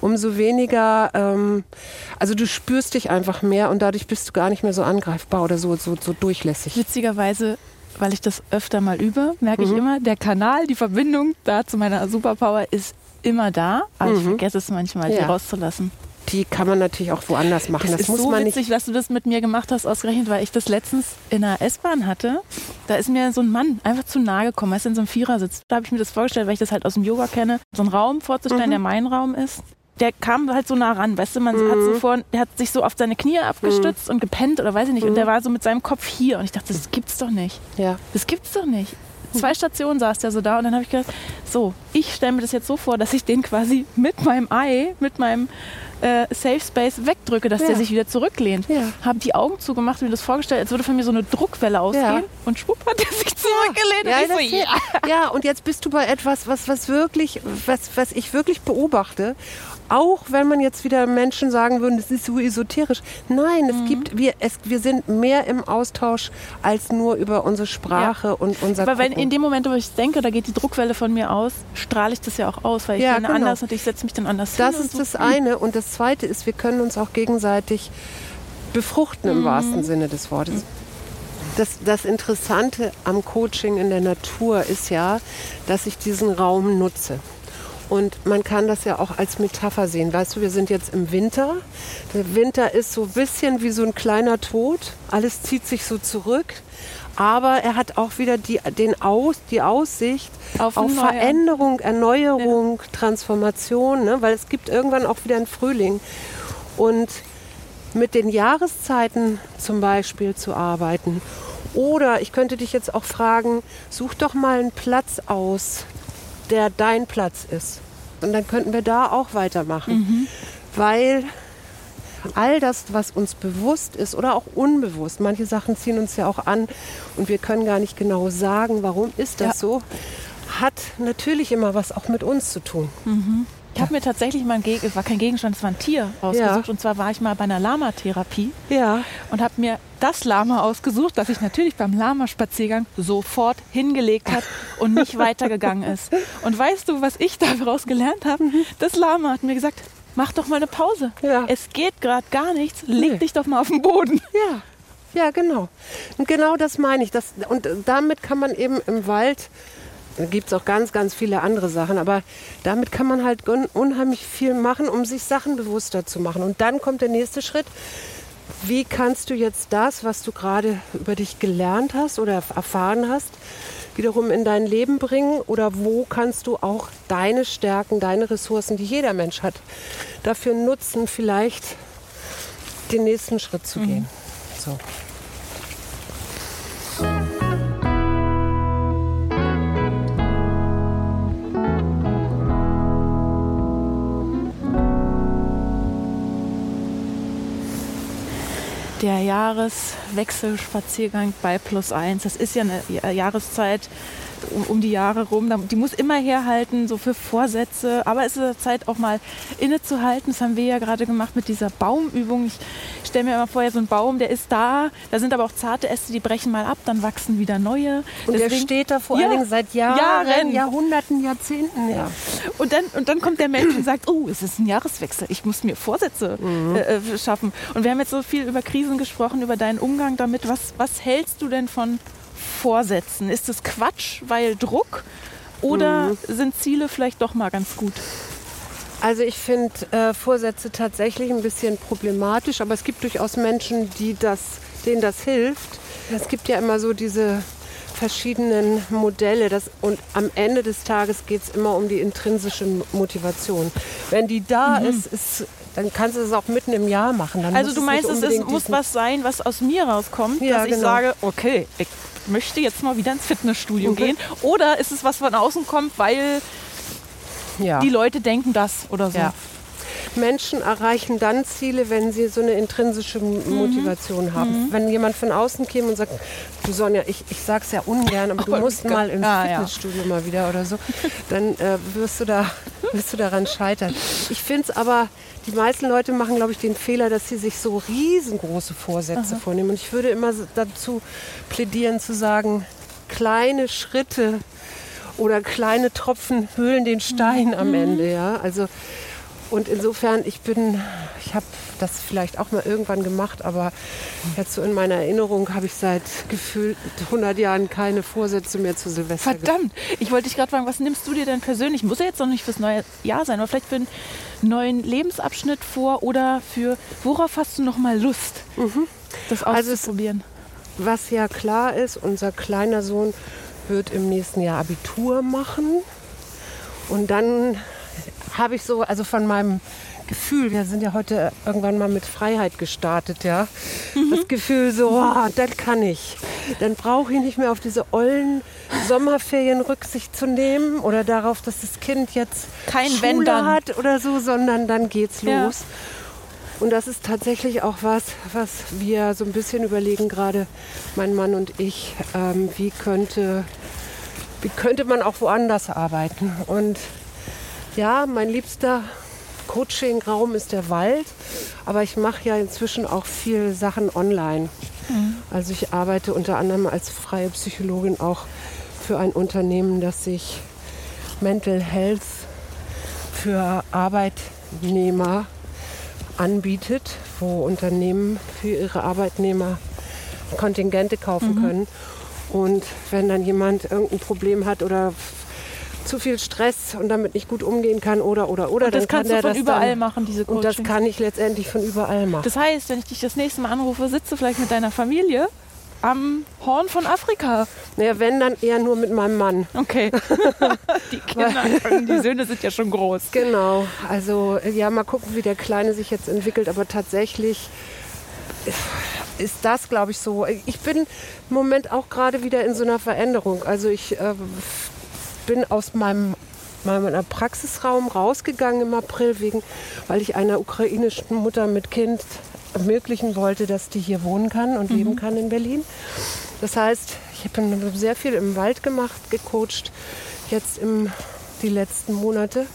umso weniger, ähm, also du spürst dich einfach mehr und dadurch bist du gar nicht mehr so angreifbar oder so, so, so durchlässig. Witzigerweise weil ich das öfter mal übe, merke mhm. ich immer, der Kanal, die Verbindung da zu meiner Superpower ist immer da, aber mhm. ich vergesse es manchmal, ja. die rauszulassen die kann man natürlich auch woanders machen. Das, das ist muss so man witzig, nicht dass du das mit mir gemacht hast, ausgerechnet, weil ich das letztens in einer S-Bahn hatte. Da ist mir so ein Mann einfach zu nahe gekommen, er ist in so einem Vierersitz. Da habe ich mir das vorgestellt, weil ich das halt aus dem Yoga kenne, so einen Raum vorzustellen, mhm. der mein Raum ist. Der kam halt so nah ran, weißt du, man mhm. hat so vor, der hat sich so auf seine Knie abgestützt mhm. und gepennt oder weiß ich nicht. Und der mhm. war so mit seinem Kopf hier und ich dachte, das gibt's doch nicht. Ja. Das gibt's doch nicht zwei Stationen saß der so da und dann habe ich gedacht, so, ich stelle mir das jetzt so vor, dass ich den quasi mit meinem Ei, mit meinem äh, Safe Space wegdrücke, dass ja. der sich wieder zurücklehnt. Ja. Habe die Augen zugemacht und mir das vorgestellt, als würde von mir so eine Druckwelle ausgehen. Ja. Und schwupp hat er sich zurückgelehnt. Ja, und so, ja. ja, und jetzt bist du bei etwas, was, was wirklich, was, was ich wirklich beobachte auch wenn man jetzt wieder Menschen sagen würden, das ist so esoterisch. Nein, es mhm. gibt, wir, es, wir sind mehr im Austausch als nur über unsere Sprache ja. und unser Aber wenn in dem Moment, wo ich denke, da geht die Druckwelle von mir aus, strahle ich das ja auch aus, weil ich ja, bin genau. anders und ich setze mich dann anders Das ist so. das eine. Und das zweite ist, wir können uns auch gegenseitig befruchten im mhm. wahrsten Sinne des Wortes. Das, das, Interessante am Coaching in der Natur ist ja, dass ich diesen Raum nutze. Und man kann das ja auch als Metapher sehen. Weißt du, wir sind jetzt im Winter. Der Winter ist so ein bisschen wie so ein kleiner Tod. Alles zieht sich so zurück. Aber er hat auch wieder die, den Aus, die Aussicht auf, auf Veränderung, Erneuerung, ja. Transformation, ne? weil es gibt irgendwann auch wieder einen Frühling. Und mit den Jahreszeiten zum Beispiel zu arbeiten. Oder ich könnte dich jetzt auch fragen, such doch mal einen Platz aus, der dein Platz ist. Und dann könnten wir da auch weitermachen. Mhm. Weil all das, was uns bewusst ist oder auch unbewusst, manche Sachen ziehen uns ja auch an und wir können gar nicht genau sagen, warum ist das ja. so, hat natürlich immer was auch mit uns zu tun. Mhm. Ich habe mir tatsächlich mal ein es war kein Gegenstand, es war ein Tier ausgesucht. Ja. Und zwar war ich mal bei einer Lama-Therapie ja. und habe mir das Lama ausgesucht, das sich natürlich beim Lama-Spaziergang sofort hingelegt hat und nicht weitergegangen ist. Und weißt du, was ich daraus gelernt habe? Mhm. Das Lama hat mir gesagt, mach doch mal eine Pause. Ja. Es geht gerade gar nichts, leg nee. dich doch mal auf den Boden. Ja. Ja, genau. Und genau das meine ich. Das, und damit kann man eben im Wald Da gibt es auch ganz, ganz viele andere Sachen. Aber damit kann man halt un unheimlich viel machen, um sich Sachen bewusster zu machen. Und dann kommt der nächste Schritt. Wie kannst du jetzt das, was du gerade über dich gelernt hast oder erfahren hast, wiederum in dein Leben bringen? Oder wo kannst du auch deine Stärken, deine Ressourcen, die jeder Mensch hat, dafür nutzen, vielleicht den nächsten Schritt zu gehen? So. Der Jahreswechselspaziergang bei Plus Eins. Das ist ja eine Jahreszeit um, um die Jahre rum. Die muss immer herhalten, so für Vorsätze. Aber es ist der Zeit auch mal innezuhalten. Das haben wir ja gerade gemacht mit dieser Baumübung. Ich stelle mir immer vor, ja, so ein Baum, der ist da. Da sind aber auch zarte Äste, die brechen mal ab, dann wachsen wieder neue. Und der Deswegen- steht da vor Ja, allen Dingen seit Jahren, Jahren. Jahrhunderten, Jahrzehnten. Ja. Und dann, und dann kommt der Mensch und sagt, oh, es ist ein Jahreswechsel, ich muss mir Vorsätze äh, äh, schaffen. Und wir haben jetzt so viel über Krisen gesprochen, über deinen Umgang damit. Was, was hältst du denn von Vorsätzen? Ist es Quatsch, weil Druck? Oder sind Ziele vielleicht doch mal ganz gut? Also ich finde äh, Vorsätze tatsächlich ein bisschen problematisch, aber es gibt durchaus Menschen, die das, denen das hilft. Es gibt ja immer so diese verschiedenen Modelle das, und am Ende des Tages geht es immer um die intrinsische Motivation. Wenn die da ist, ist, dann kannst du es auch mitten im Jahr machen. Dann Mhm. Also du es meinst, es unbedingt muss was sein, was aus mir rauskommt, Ja, dass ich genau. sage, okay, ich möchte jetzt mal wieder ins Fitnessstudio Mhm. gehen. Oder ist es was von außen kommt, weil ja. die Leute denken das oder so? Ja. Menschen erreichen dann Ziele, wenn sie so eine intrinsische Mhm. Motivation haben. Wenn jemand von außen käme und sagt, du Sonja, ich, ich sag's ja ungern, aber du Aber musst mal ins Ja, ja. Fitnessstudio mal wieder oder so, dann äh, wirst, du da, <laughs> wirst du daran scheitern. Ich finde es aber, die meisten Leute machen, glaube ich, den Fehler, dass sie sich so riesengroße Vorsätze vornehmen. Und ich würde immer dazu plädieren zu sagen, kleine Schritte oder kleine Tropfen höhlen den Stein Mhm. am Ende. Ja? Also, und insofern, ich bin, ich habe das vielleicht auch mal irgendwann gemacht, aber jetzt so in meiner Erinnerung habe ich seit gefühlt 100 Jahren keine Vorsätze mehr zu Silvester. Verdammt, ich wollte dich gerade fragen, was nimmst du dir denn persönlich? Muss ja jetzt noch nicht fürs neue Jahr sein, aber vielleicht für einen neuen Lebensabschnitt vor oder für worauf hast du noch mal Lust, das Also es- auszuprobieren? Was ja klar ist, unser kleiner Sohn wird im nächsten Jahr Abitur machen. Und dann habe ich so, also von meinem Gefühl, wir sind ja heute irgendwann mal mit Freiheit gestartet, ja. Das Gefühl so, oh, das kann ich. Dann brauche ich nicht mehr auf diese ollen Sommerferien Rücksicht zu nehmen oder darauf, dass das Kind jetzt Kein Schule hat oder so, sondern dann geht's Ja. los. Und das ist tatsächlich auch was, was wir so ein bisschen überlegen, gerade mein Mann und ich, ähm, wie, könnte, wie könnte man auch woanders arbeiten. Und ja, mein liebster Coaching-Raum ist der Wald, aber ich mache ja inzwischen auch viel Sachen online. Also ich arbeite unter anderem als freie Psychologin auch für ein Unternehmen, das sich Mental Health für Arbeitnehmer anbietet, wo Unternehmen für ihre Arbeitnehmer Kontingente kaufen können. Und wenn dann jemand irgendein Problem hat oder zu viel Stress und damit nicht gut umgehen kann oder oder oder, Und das kann kannst der du von überall dann, machen, diese Und das kann ich letztendlich von überall machen. Das heißt, wenn ich dich das nächste Mal anrufe, sitze vielleicht mit deiner Familie am Horn von Afrika. naja, wenn dann eher nur mit meinem Mann. Okay. <laughs> die Kinder, die Söhne sind ja schon groß. Genau, also ja, mal gucken, wie der Kleine sich jetzt entwickelt, aber tatsächlich ist das, glaube ich, so. Ich bin im Moment auch gerade wieder in so einer Veränderung. Also ich äh, bin aus meinem meinem Praxisraum rausgegangen im April, wegen, weil ich einer ukrainischen Mutter mit Kind ermöglichen wollte, dass die hier wohnen kann und leben kann in Berlin. Das heißt, ich habe sehr viel im Wald gemacht, gecoacht, jetzt im, die letzten Monate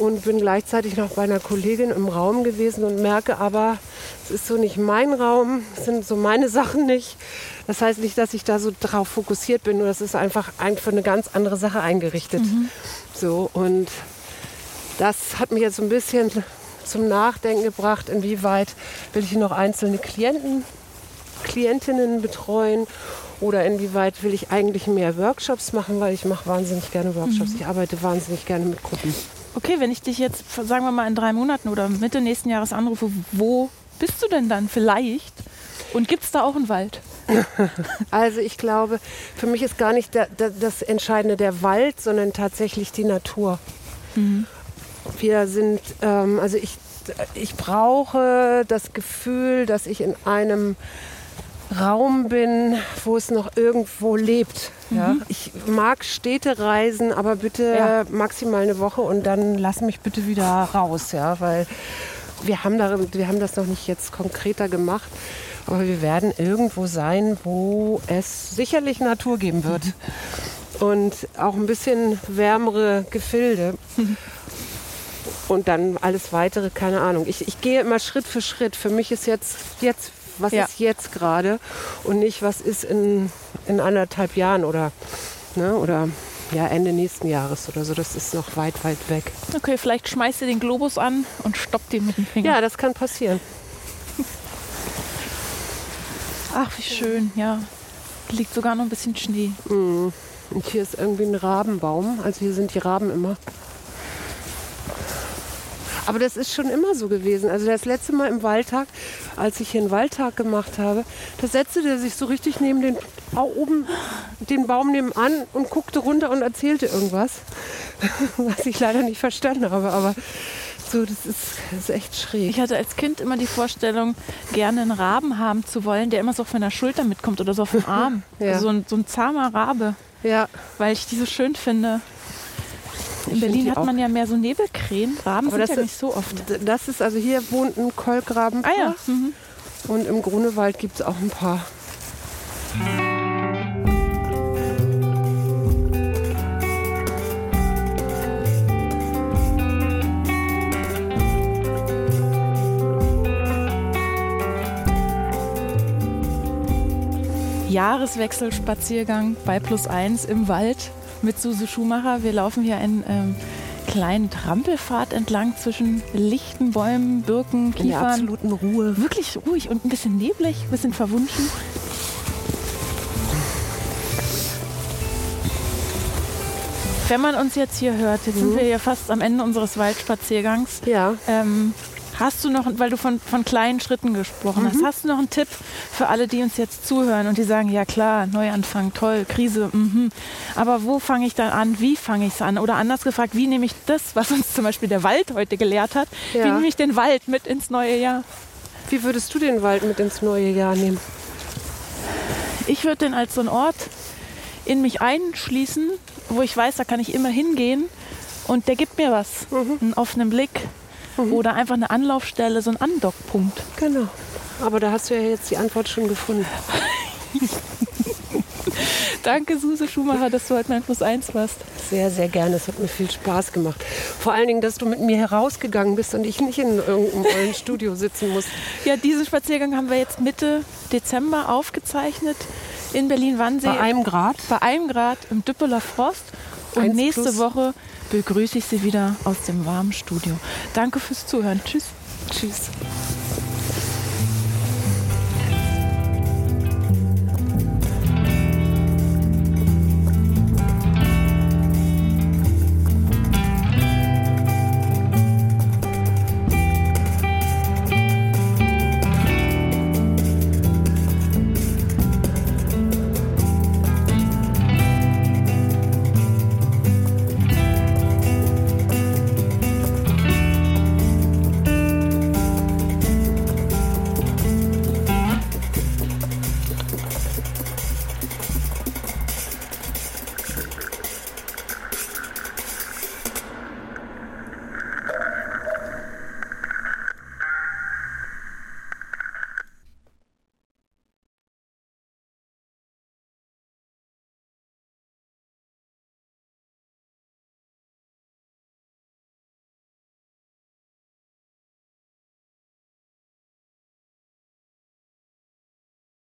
und bin gleichzeitig noch bei einer Kollegin im Raum gewesen und merke aber, es ist so nicht mein Raum, es sind so meine Sachen nicht. Das heißt nicht, dass ich da so drauf fokussiert bin, nur das ist einfach für eine ganz andere Sache eingerichtet. So und das hat mich jetzt so ein bisschen zum Nachdenken gebracht, inwieweit will ich noch einzelne Klienten, Klientinnen betreuen Oder inwieweit will ich eigentlich mehr Workshops machen, weil ich mache wahnsinnig gerne Workshops. Ich arbeite wahnsinnig gerne mit Gruppen. Okay, wenn ich dich jetzt, sagen wir mal, in drei Monaten oder Mitte nächsten Jahres anrufe, wo bist du denn dann vielleicht? Und gibt es da auch einen Wald? <laughs> Also ich glaube, für mich ist gar nicht der, der, das Entscheidende der Wald, sondern tatsächlich die Natur. Wir sind, ähm, also ich, ich brauche das Gefühl, dass ich in einem Raum bin, wo es noch irgendwo lebt. Ja? Ich mag Städte reisen, aber bitte Ja. maximal eine Woche und dann lass mich bitte wieder raus, ja, weil wir haben, da, wir haben das noch nicht jetzt konkreter gemacht, aber wir werden irgendwo sein, wo es sicherlich Natur geben wird. <laughs> Und auch ein bisschen wärmere Gefilde. <laughs> Und dann alles weitere, keine Ahnung. Ich, ich gehe immer Schritt für Schritt. Für mich ist jetzt, jetzt was Ja. ist jetzt gerade und nicht, was ist in, in anderthalb Jahren oder, ne, oder ja, Ende nächsten Jahres oder so. Das ist noch weit, weit weg. Okay, vielleicht schmeißt ihr den Globus an und stoppt ihn mit dem Finger. Ja, das kann passieren. Ach, wie schön, ja. Liegt sogar noch ein bisschen Schnee. Und hier ist irgendwie ein Rabenbaum. Also hier sind die Raben immer. Aber das ist schon immer so gewesen. Also das letzte Mal im Waldtag, als ich hier einen Waldtag gemacht habe, da setzte der sich so richtig neben den oben den Baum nebenan und guckte runter und erzählte irgendwas, <laughs> was ich leider nicht verstanden habe. Aber so, das ist, das ist echt schräg. Ich hatte als Kind immer die Vorstellung, gerne einen Raben haben zu wollen, der immer so auf meiner Schulter mitkommt oder so auf dem <laughs> Arm. Ja. also so, ein, so ein zahmer Rabe, Ja, weil ich die so schön finde. In Berlin hat man ja mehr so Nebelkrähen. Raben Aber sind das ja ist- nicht so oft. das ist also hier wohnt ein Kolkraben. Ah ja. Mhm. Und im Grunewald gibt es auch ein paar. Jahreswechselspaziergang bei Plus Eins im Wald mit Suse Schumacher. Wir laufen hier einen ähm, kleinen Trampelpfad entlang zwischen lichten Bäumen, Birken, In der Kiefern. absoluten Ruhe. Wirklich ruhig und ein bisschen neblig, ein bisschen verwunschen. Wenn man uns jetzt hier hört, jetzt sind wir ja fast am Ende unseres Waldspaziergangs. Ja. Ähm, hast du noch, weil du von, von kleinen Schritten gesprochen hast, hast du noch einen Tipp für alle, die uns jetzt zuhören und die sagen, ja klar, Neuanfang, toll, Krise, mhm. aber wo fange ich dann an, wie fange ich es an? Oder anders gefragt, wie nehme ich das, was uns zum Beispiel der Wald heute gelehrt hat, wie Ja. nehme ich den Wald mit ins neue Jahr? Wie würdest du den Wald mit ins neue Jahr nehmen? Ich würde den als so einen Ort in mich einschließen, wo ich weiß, da kann ich immer hingehen und der gibt mir was. Einen offenen Blick oder einfach eine Anlaufstelle, so ein Andockpunkt. Genau. Aber da hast du ja jetzt die Antwort schon gefunden. <laughs> Danke, Suse Schumacher, dass du heute mein Plus eins warst. Sehr, sehr gerne. Es hat mir viel Spaß gemacht. Vor allen Dingen, dass du mit mir herausgegangen bist und ich nicht in irgendeinem Studio sitzen muss. Ja, diesen Spaziergang haben wir jetzt Mitte Dezember aufgezeichnet in Berlin-Wannsee. Bei einem Grad. bei einem Grad im Düppeler Frost. Und Eins nächste plus. Woche begrüße ich Sie wieder aus dem warmen Studio. Danke fürs Zuhören. Tschüss. Tschüss.